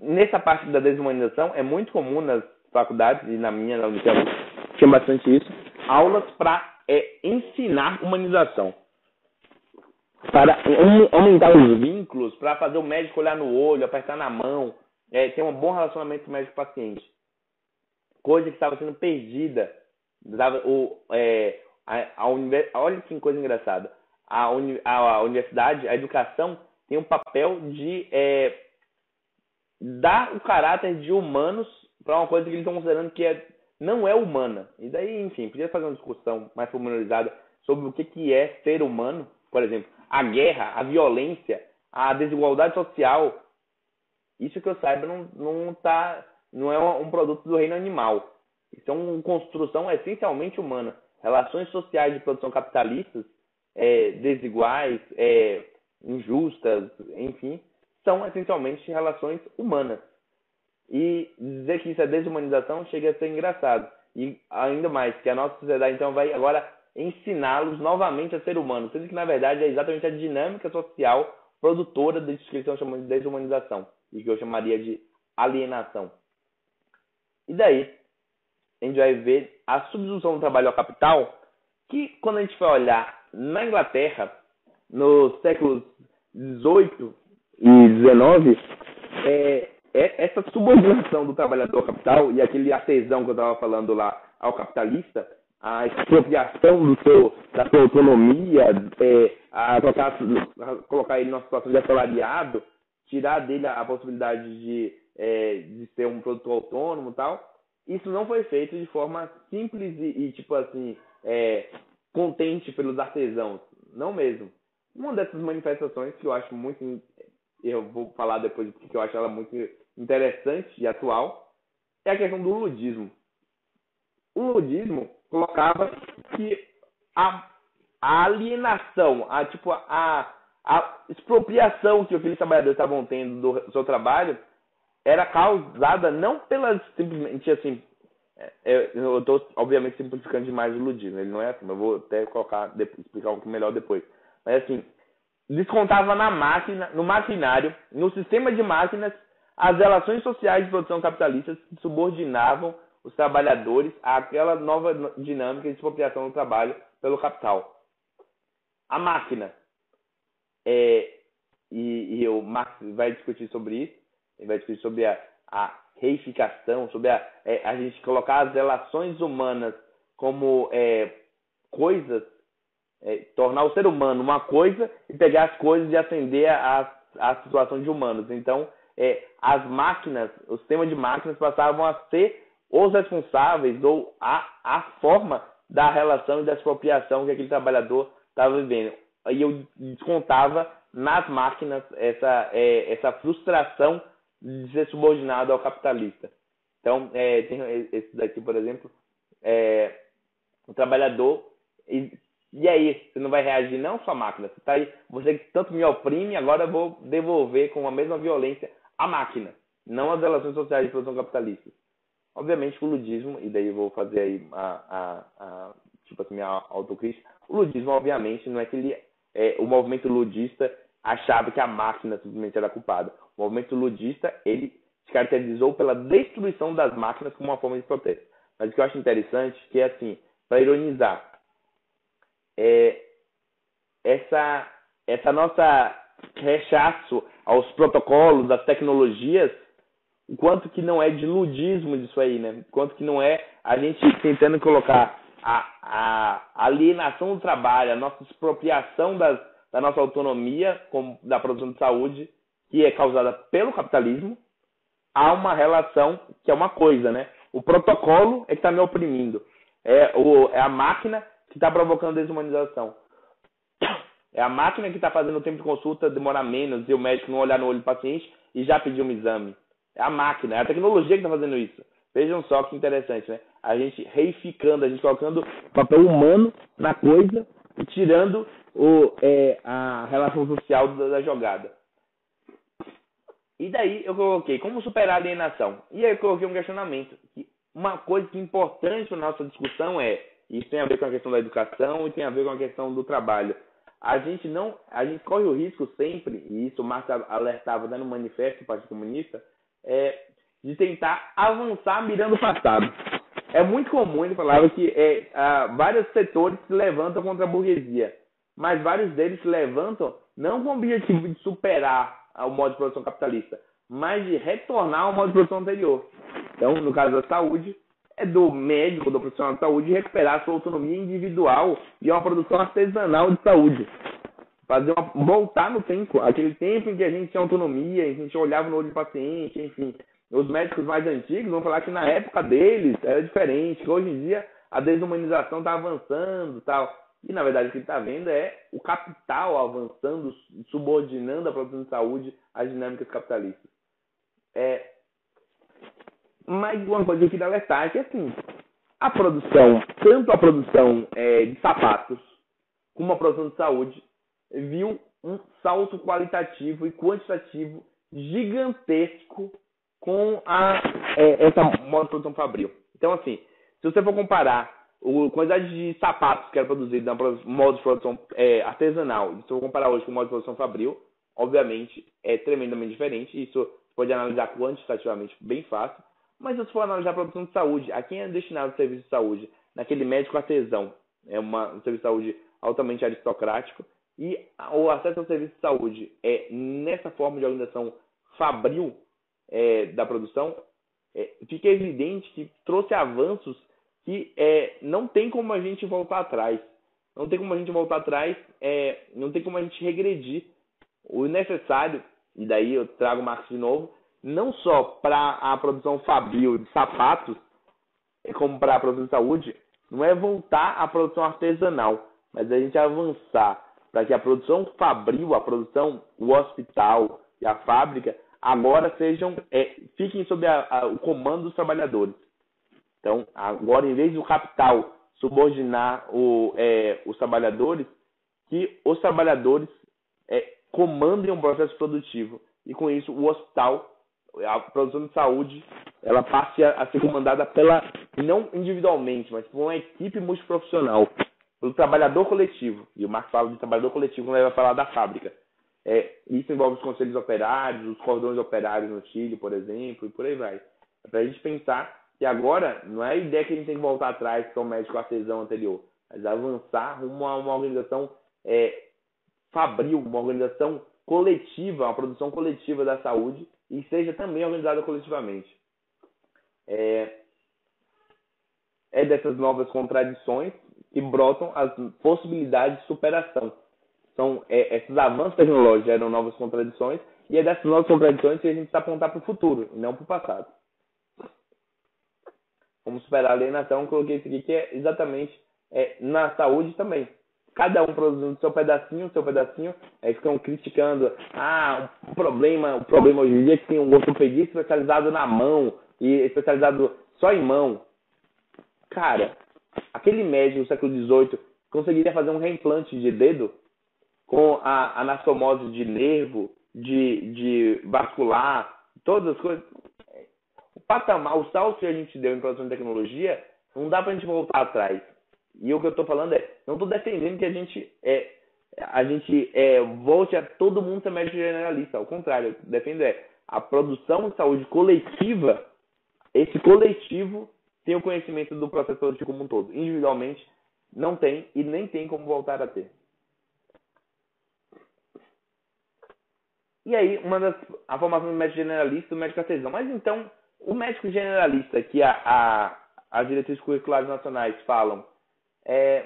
nessa parte da desumanização, é muito comum nas faculdades, e na minha, na Unicamp, tinha bastante isso, aulas para é, ensinar humanização. Para aumentar os vínculos, para fazer o médico olhar no olho, apertar na mão, é, ter um bom relacionamento médico-paciente. Coisa que estava sendo perdida. o, é, a, a olha que coisa engraçada. A, uni, a, universidade, a educação, tem um papel de é, dar o caráter de humanos para uma coisa que eles estão considerando que é não é humana. E daí, enfim, podia fazer uma discussão mais formalizada sobre o que, que é ser humano. Por exemplo, a guerra, a violência, a desigualdade social. Isso que eu saiba não, não, tá, não é um produto do reino animal. Isso é uma construção essencialmente humana. relações sociais de produção capitalistas é, desiguais, é, injustas, enfim, são essencialmente relações humanas. E dizer que isso é desumanização chega a ser engraçado. E ainda mais, que a nossa sociedade então vai agora ensiná-los novamente a ser humanos, sendo que na verdade é exatamente a dinâmica social produtora estão chamando de desumanização, e que eu chamaria de alienação. E daí, a gente vai ver a substituição do trabalho ao capital, que quando a gente for olhar na Inglaterra, nos séculos 18 e 19, é, é, essa subordinação do trabalhador ao capital e aquele artesão que eu estava falando lá ao capitalista, a expropriação do seu, da sua autonomia, é, a, colocar, a colocar ele numa situação de assalariado, tirar dele a, a possibilidade de, é, de ser um produtor autônomo e tal, isso não foi feito de forma simples e, e tipo assim, é, contente pelos artesãos. Não mesmo. Uma dessas manifestações que eu acho muito. Eu vou falar depois porque eu acho ela muito interessante e atual é a questão do ludismo. O ludismo colocava que a, alienação, a tipo a, a expropriação que aqueles trabalhadores estavam tendo do seu trabalho era causada não pelas simplesmente assim é, é, eu estou, obviamente, simplificando demais o ludismo. Ele não é assim, eu vou até colocar, explicar um pouco melhor depois. Mas, assim, descontava na máquina, no maquinário, no sistema de máquinas, as relações sociais de produção capitalistas que subordinavam os trabalhadores àquela nova dinâmica de expropriação do trabalho pelo capital. A máquina, é, e, e o Marx vai discutir sobre isso, ele vai discutir sobre a, a reificação, sobre a, é, a gente colocar as relações humanas como é, coisas, é, tornar o ser humano uma coisa e pegar as coisas e acender a, a situação de humanos. Então, é, as máquinas, o sistema de máquinas passavam a ser os responsáveis ou a, a forma da relação e da expropriação que aquele trabalhador estava vivendo. E eu descontava nas máquinas essa, é, essa frustração de ser subordinado ao capitalista. Então, é, tem esse daqui, por exemplo, é, o trabalhador. E, e aí, você não vai reagir não sua máquina. Você tá aí, você que tanto me oprime, agora eu vou devolver com a mesma violência a máquina, não as relações sociais de produção capitalista. Obviamente o ludismo, e daí eu vou fazer aí a, a, a tipo assim, minha autocrítica, o ludismo, obviamente, não é que ele, é, o movimento ludista achava que a máquina simplesmente era culpada. O movimento ludista, ele se caracterizou pela destruição das máquinas como uma forma de protesto. Mas o que eu acho interessante que é assim, para ironizar, é essa, essa nossa rechaço aos protocolos, às tecnologias, o quanto que não é de ludismo disso aí, né? Quanto que não é a gente tentando colocar a, a alienação do trabalho, a nossa expropriação das, da nossa autonomia como, da produção de saúde que é causada pelo capitalismo, há uma relação que é uma coisa, né? O protocolo é que está me oprimindo. É, o, é a máquina que está provocando desumanização. É a máquina que está fazendo o tempo de consulta demorar menos e o médico não olhar no olho do paciente e já pedir um exame. É a máquina, é a tecnologia que está fazendo isso. Vejam só que interessante, né? A gente reificando, a gente colocando papel humano na coisa e tirando o, é, a relação social da, da jogada. E daí eu coloquei como superar a alienação. E aí eu coloquei um questionamento. Que uma coisa que é importante para nossa discussão é, isso tem a ver com a questão da educação e tem a ver com a questão do trabalho. A gente não, a gente corre o risco sempre, e isso o Marx alertava dando um manifesto do Partido Comunista, é, de tentar avançar mirando o passado. É muito comum, ele falava que é, há vários setores se levantam contra a burguesia, mas vários deles se levantam não com o objetivo de superar ao modo de produção capitalista, mas de retornar ao modo de produção anterior. Então, no caso da saúde, é do médico, do profissional de saúde, recuperar sua autonomia individual e uma produção artesanal de saúde. Fazer uma, voltar no tempo, aquele tempo em que a gente tinha autonomia, em que a gente olhava no olho do paciente, enfim. Os médicos mais antigos vão falar que na época deles era diferente, que hoje em dia a desumanização está avançando tal. E, na verdade, o que está vendo é o capital avançando, subordinando a produção de saúde às dinâmicas capitalistas. É... Mas uma coisa que queria alertar é que, assim, a produção, tanto a produção é, de sapatos como a produção de saúde, viu um salto qualitativo e quantitativo gigantesco com a, é, essa moda de produção fabril. Então, assim, se você for comparar a quantidade de sapatos que era produzido na modo de produção é, artesanal, se você for comparar hoje com o modo de produção fabril, obviamente é tremendamente diferente. Isso pode analisar quantitativamente bem fácil. Mas se você for analisar a produção de saúde, a quem é destinado o serviço de saúde? Naquele médico artesão. É uma, um serviço de saúde altamente aristocrático. E o acesso ao serviço de saúde é nessa forma de organização fabril é, da produção, é, fica evidente que trouxe avanços que é, não tem como a gente voltar atrás. Não tem como a gente voltar atrás, é, não tem como a gente regredir. O necessário, e daí eu trago o Marcos de novo, não só para a produção fabril de sapatos, como para a produção de saúde, não é voltar à produção artesanal, mas a gente avançar para que a produção fabril, a produção, o hospital e a fábrica agora sejam é, fiquem sob a, a, o comando dos trabalhadores. Então, agora, em vez do capital subordinar o, é, os trabalhadores, que os trabalhadores é, comandem um processo produtivo. E com isso, o hospital, a produção de saúde, ela passe a, a ser comandada pela, não individualmente, mas por uma equipe multiprofissional, pelo trabalhador coletivo. E o Marx fala de trabalhador coletivo quando ele vai falar da fábrica. É, isso envolve os conselhos operários, os cordões operários no Chile, por exemplo, e por aí vai. É para a gente pensar que agora não é a ideia que a gente tem que voltar atrás, que é o médico artesão anterior, mas avançar rumo a uma organização é, fabril, uma organização coletiva, uma produção coletiva da saúde e seja também organizada coletivamente. É, é dessas novas contradições que brotam as possibilidades de superação são é, esses avanços tecnológicos geram novas contradições e é dessas novas contradições que a gente está apontar para o futuro e não para o passado. Vamos superar a alienação, coloquei isso aqui que é exatamente é, na saúde também. Cada um produzindo seu pedacinho, seu pedacinho, aí ficam criticando, ah, o problema, o problema hoje em dia é que tem um ortopedista especializado na mão e especializado só em mão. Cara, aquele médico do século XVIII conseguiria fazer um reimplante de dedo com a anastomose de nervo, de, de vascular, todas as coisas. O patamar, o salto que a gente deu em produção de tecnologia, não dá para a gente voltar atrás. E o que eu estou falando é, não estou defendendo que a gente é, a gente é, volte a todo mundo ser médico generalista. Ao contrário, eu defendo é a produção de saúde coletiva, esse coletivo tem o conhecimento do processo produtivo como um todo. Individualmente, não tem e nem tem como voltar a ter. E aí, uma das a formação do médico generalista do médico artesão. Mas então, o médico generalista que a, a, as diretrizes curriculares nacionais falam é,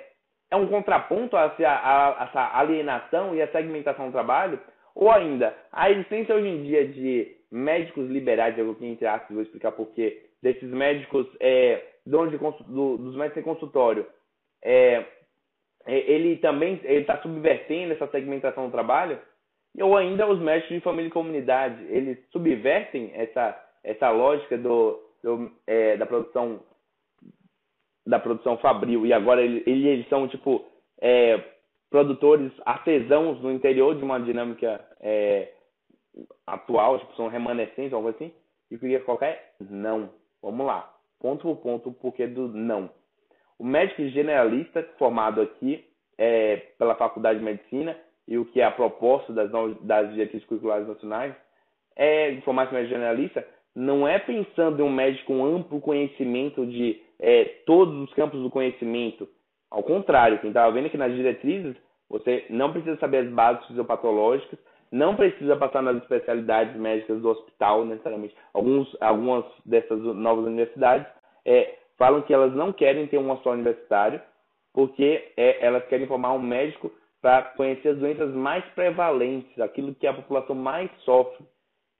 é um contraponto a, a, a, essa alienação e a segmentação do trabalho? Ou ainda, a existência hoje em dia de médicos liberais, eu vou entre aspas, vou explicar porquê, desses médicos, é, donos de, do, dos médicos em consultório, é, é ele também está subvertendo essa segmentação do trabalho? ou ainda os médicos de família e comunidade, eles subvertem essa, essa lógica do, do é, da produção da produção fabril e agora eles, eles são tipo é, produtores artesãos no interior de uma dinâmica é, atual, tipo, são remanescentes, algo assim, e queria qualquer não. Vamos lá, ponto por ponto, porque do não. O médico generalista formado aqui é, pela Faculdade de Medicina e o que é a proposta das, das diretrizes curriculares nacionais, é, de formato médico generalista, não é pensando em um médico com amplo conhecimento de é, todos os campos do conhecimento. Ao contrário, quem estava vendo aqui nas diretrizes, você não precisa saber as bases fisiopatológicas, não precisa passar nas especialidades médicas do hospital, necessariamente. Alguns, algumas dessas novas universidades é, falam que elas não querem ter um hospital universitário, porque é, elas querem formar um médico para conhecer as doenças mais prevalentes, aquilo que a população mais sofre.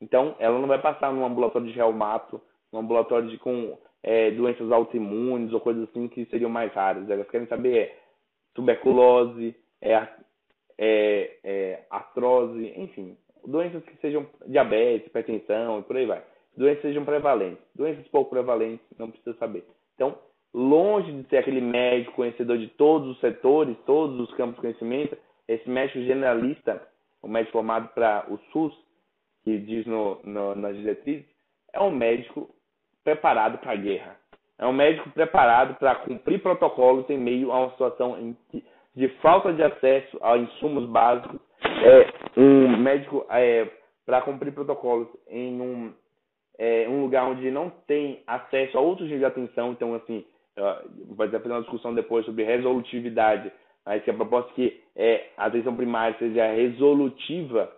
Então, ela não vai passar num ambulatório de reumato, num ambulatório de, com é, doenças autoimunes ou coisas assim que seriam mais raras. Elas querem saber é, tuberculose, é, é, é, artrose, enfim, doenças que sejam diabetes, hipertensão e por aí vai. Doenças sejam prevalentes. Doenças pouco prevalentes, não precisa saber. Então, longe de ser aquele médico conhecedor de todos os setores, todos os campos de conhecimento, esse médico generalista, o médico formado para o SUS, que diz no, no, nas diretrizes, é um médico preparado para a guerra. É um médico preparado para cumprir protocolos em meio a uma situação de falta de acesso a insumos básicos. É um médico é, para cumprir protocolos em um, é, um lugar onde não tem acesso a outros níveis de atenção. Então, assim, vai fazer uma discussão depois sobre resolutividade, mas que a proposta é que é, a atenção primária seja resolutiva.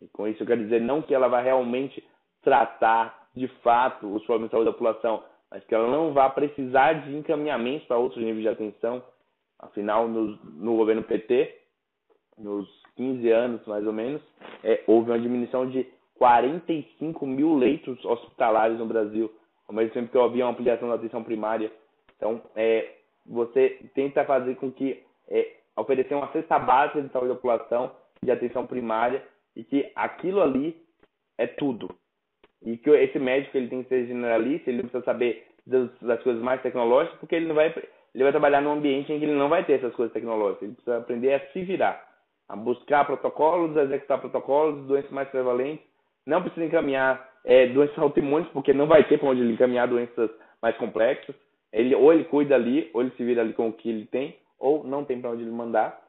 E com isso eu quero dizer não que ela vá realmente tratar de fato os problemas de saúde da população, mas que ela não vá precisar de encaminhamento para outros níveis de atenção. Afinal, no, no governo PT, nos 15 anos mais ou menos, é, houve uma diminuição de 45 mil leitos hospitalares no Brasil, ao mesmo tempo que havia uma ampliação da atenção primária. Então, é, você tenta fazer com que é, oferecer uma cesta básica de saúde da população, de atenção primária, e que aquilo ali é tudo. E que esse médico ele tem que ser generalista, ele precisa saber das, coisas mais tecnológicas, porque ele não vai ele vai trabalhar num ambiente em que ele não vai ter essas coisas tecnológicas. Ele precisa aprender a se virar, a buscar protocolos, a executar protocolos, doenças mais prevalentes. Não precisa encaminhar é, doenças autoimunes, porque não vai ter para onde ele encaminhar doenças mais complexas. Ele, ou ele cuida ali, ou ele se vira ali com o que ele tem, ou não tem para onde ele mandar.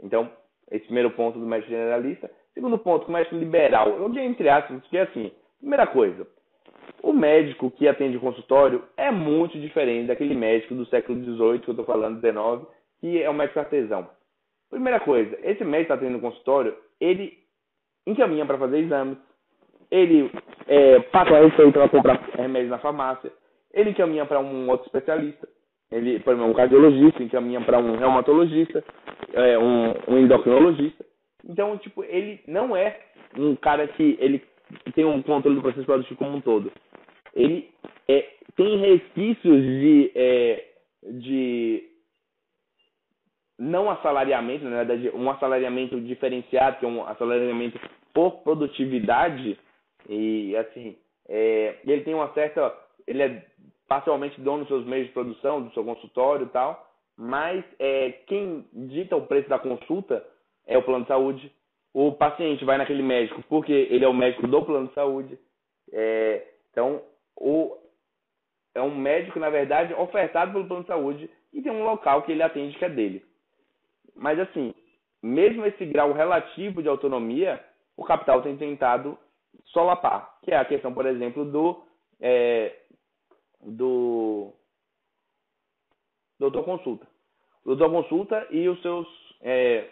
Então, esse primeiro ponto do médico generalista. Segundo ponto, o médico liberal. Eu digo entre aspas, porque assim, primeira coisa, o médico que atende o consultório é muito diferente daquele médico do século XVIII, que eu estou falando, XIX, que é o médico artesão. Primeira coisa, esse médico que está atendendo o consultório, ele encaminha para fazer exames, ele é, passa a receita para comprar remédios na farmácia, ele encaminha para um outro especialista, ele, por exemplo, um cardiologista, encaminha para um reumatologista, é, um, um endocrinologista. Então, tipo, ele não é um cara que ele tem um controle do processo produtivo como um todo. Ele é, tem resquícios de, é, de não assalariamento, na verdade, um assalariamento diferenciado, que é um assalariamento por produtividade, e assim, é, ele tem uma certa. Ele é parcialmente dono dos seus meios de produção, do seu consultório e tal, mas é, quem dita o preço da consulta é o plano de saúde, o paciente vai naquele médico porque ele é o médico do plano de saúde. É, então, o, é um médico, na verdade, ofertado pelo plano de saúde e tem um local que ele atende que é dele. Mas, assim, mesmo esse grau relativo de autonomia, o capital tem tentado solapar, que é a questão, por exemplo, do, é, do doutor consulta. Doutor consulta e os seus é,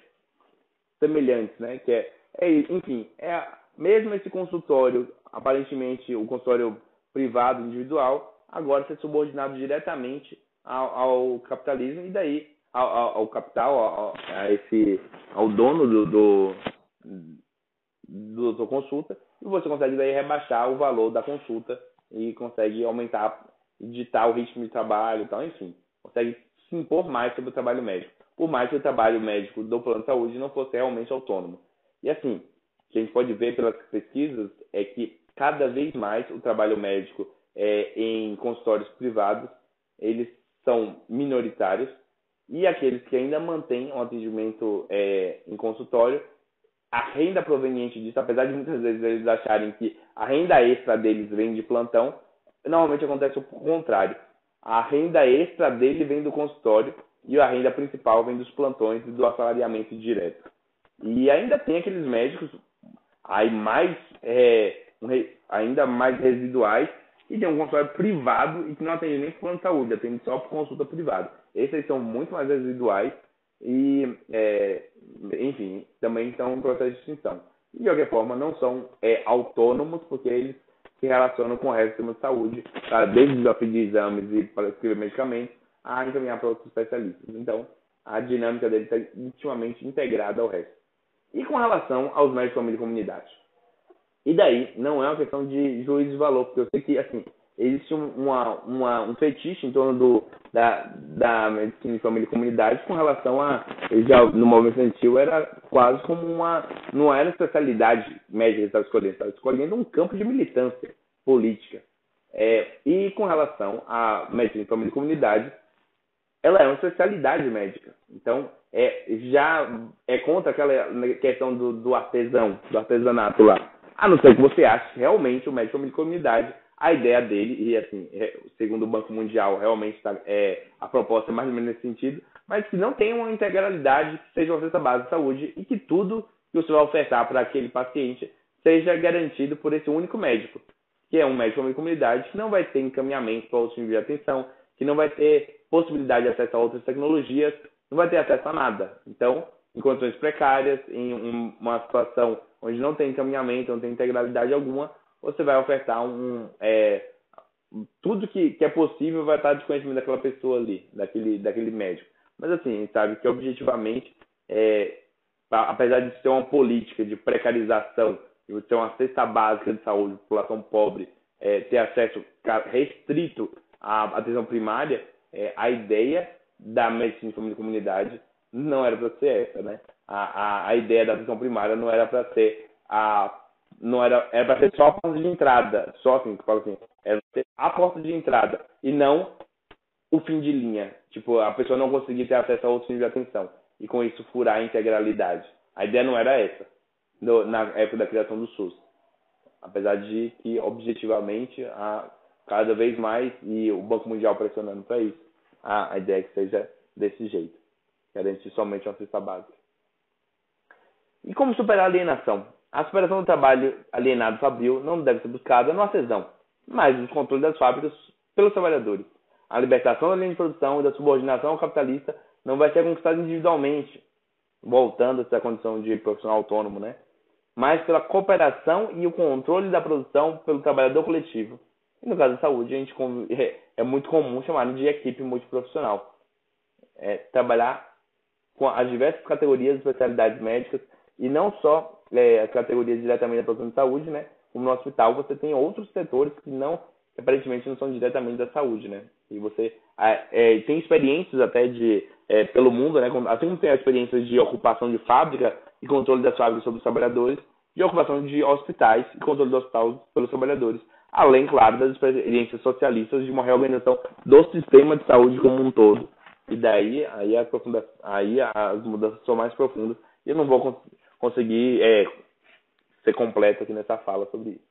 semelhantes, né? Que é, é enfim, é mesmo esse consultório, aparentemente o consultório privado individual, agora ser subordinado diretamente ao, ao capitalismo e daí ao, ao, ao capital, ao, a esse, ao dono do, do, do, consulta e você consegue daí rebaixar o valor da consulta e consegue aumentar, digitar o ritmo de trabalho e tal, enfim, consegue se impor mais sobre o trabalho médico por mais que o trabalho médico do plano de saúde não fosse realmente autônomo. E assim, o que a gente pode ver pelas pesquisas é que cada vez mais o trabalho médico é, em consultórios privados, eles são minoritários e aqueles que ainda mantêm um atendimento é, em consultório, a renda proveniente disso, apesar de muitas vezes eles acharem que a renda extra deles vem de plantão, normalmente acontece o contrário. A renda extra dele vem do consultório e a renda principal vem dos plantões e do assalariamento direto. E ainda tem aqueles médicos aí mais é, ainda mais residuais e tem um consultório privado e que não atende nem plano de saúde, atende só por consulta privada. Esses são muito mais residuais e, é, enfim, também estão em processo de extinção. E, de qualquer forma, não são é, autônomos, porque eles se relacionam com o resto do sistema de saúde, tá? desde desafio de exames e para escrever medicamentos, a encaminhar para outros especialistas. Então, a dinâmica dele está intimamente integrada ao resto. E com relação aos médicos de família e comunidade? E daí, não é uma questão de juízo de valor, porque eu sei que, assim, existe uma, uma, um fetiche em torno do, da, da medicina de família e comunidade com relação a, já no movimento estudantil era quase como uma, não era especialidade médica que estava escolhendo, estava escolhendo um campo de militância política. É, e com relação à medicina de família e comunidade, ela é uma especialidade médica. Então, é, já é contra aquela questão do, do artesão, do artesanato lá. A não ser que você ache realmente o médico de comunidade, a ideia dele, e assim, é, segundo o Banco Mundial, realmente tá, é, a proposta é mais ou menos nesse sentido, mas que não tenha uma integralidade, que seja uma cesta base de saúde e que tudo que você vai ofertar para aquele paciente seja garantido por esse único médico, que é um médico de comunidade que não vai ter encaminhamento para outros níveis de atenção, que não vai ter possibilidade de acesso a outras tecnologias, não vai ter acesso a nada. Então, em condições precárias, em uma situação onde não tem encaminhamento, não tem integralidade alguma, você vai ofertar um. É, tudo que, que é possível vai estar de conhecimento daquela pessoa ali, daquele, daquele médico. Mas assim, sabe que objetivamente, é, apesar de ser uma política de precarização, de ter uma cesta básica de saúde, população pobre, é, ter acesso restrito à atenção primária, é, a ideia da medicina de comunidade não era para ser essa, né? A, a, a ideia da atenção primária não era para ser a não era era para ser só a porta de entrada, só assim, que falo assim, era ser a porta de entrada e não o fim de linha. Tipo, a pessoa não conseguir ter acesso a outros níveis de atenção e com isso furar a integralidade. A ideia não era essa no, na época da criação do SUS. Apesar de que objetivamente a cada vez mais e o Banco Mundial pressionando para isso, a, a ideia é que seja desse jeito, garantir somente uma cesta básica. E como superar a alienação? A superação do trabalho alienado fabril não deve ser buscada no artesão, mas no controle das fábricas pelos trabalhadores. A libertação da linha de produção e da subordinação ao capitalista não vai ser conquistada individualmente, voltando a essa condição de profissional autônomo, né? mas pela cooperação e o controle da produção pelo trabalhador coletivo. E no caso da saúde, a gente é, é muito comum chamar de equipe multiprofissional. É, trabalhar com as diversas categorias de especialidades médicas e não só é, as categorias diretamente da produção de saúde, né? Como no hospital você tem outros setores que não, aparentemente não são diretamente da saúde, né? E você é, tem experiências até de é, pelo mundo, né? Assim como tem experiências de ocupação de fábrica e controle das fábricas sobre os trabalhadores, de ocupação de hospitais e controle do hospital pelos trabalhadores além, claro, das experiências socialistas de uma reorganização do sistema de saúde como um todo. E daí, aí, a profunda, aí as mudanças são mais profundas. E eu não vou cons conseguir é, ser completo aqui nessa fala sobre isso.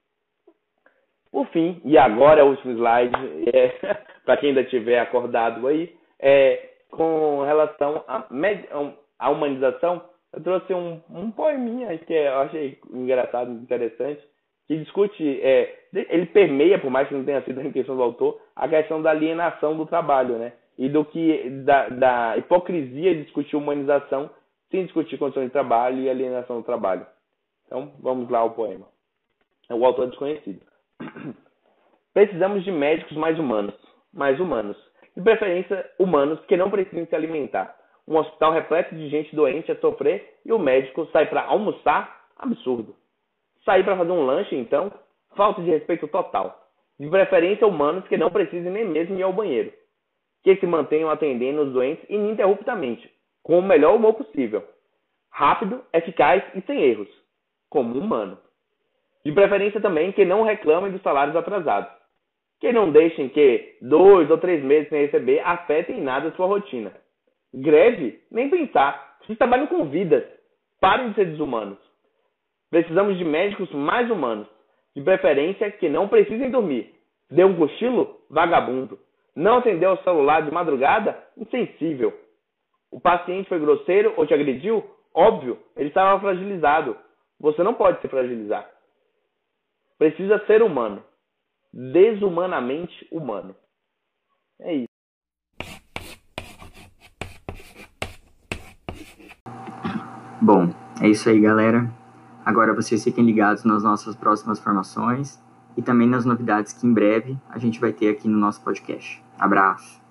Por fim, e agora é o último slide, é, para quem ainda estiver acordado aí, é, com relação à humanização, eu trouxe um, um poeminha que eu achei engraçado, interessante, que discute, é, ele permeia, por mais que não tenha sido a intenção do autor, a questão da alienação do trabalho, né? E do que da, da hipocrisia de discutir humanização sem discutir condições de trabalho e alienação do trabalho. Então, vamos lá ao poema. O autor é desconhecido. Precisamos de médicos mais humanos, mais humanos, de preferência humanos que não precisem se alimentar. Um hospital repleto de gente doente a sofrer e o médico sai para almoçar? Absurdo. Sair para fazer um lanche, então, falta de respeito total. De preferência, humanos que não precisem nem mesmo ir ao banheiro. Que se mantenham atendendo os doentes ininterruptamente, com o melhor humor possível. Rápido, eficaz e sem erros, como humano. De preferência também que não reclamem dos salários atrasados. Que não deixem que dois ou três meses sem receber afetem nada a sua rotina. Greve? Nem pensar. Vocês trabalham com vidas. Parem de ser desumanos. Precisamos de médicos mais humanos, de preferência que não precisem dormir. Deu um cochilo? Vagabundo. Não atendeu o celular de madrugada? Insensível. O paciente foi grosseiro ou te agrediu? Óbvio, ele estava fragilizado. Você não pode se fragilizar. Precisa ser humano. Desumanamente humano. É isso. Bom, é isso aí, galera. Agora vocês fiquem ligados nas nossas próximas formações e também nas novidades que em breve a gente vai ter aqui no nosso podcast. Abraço!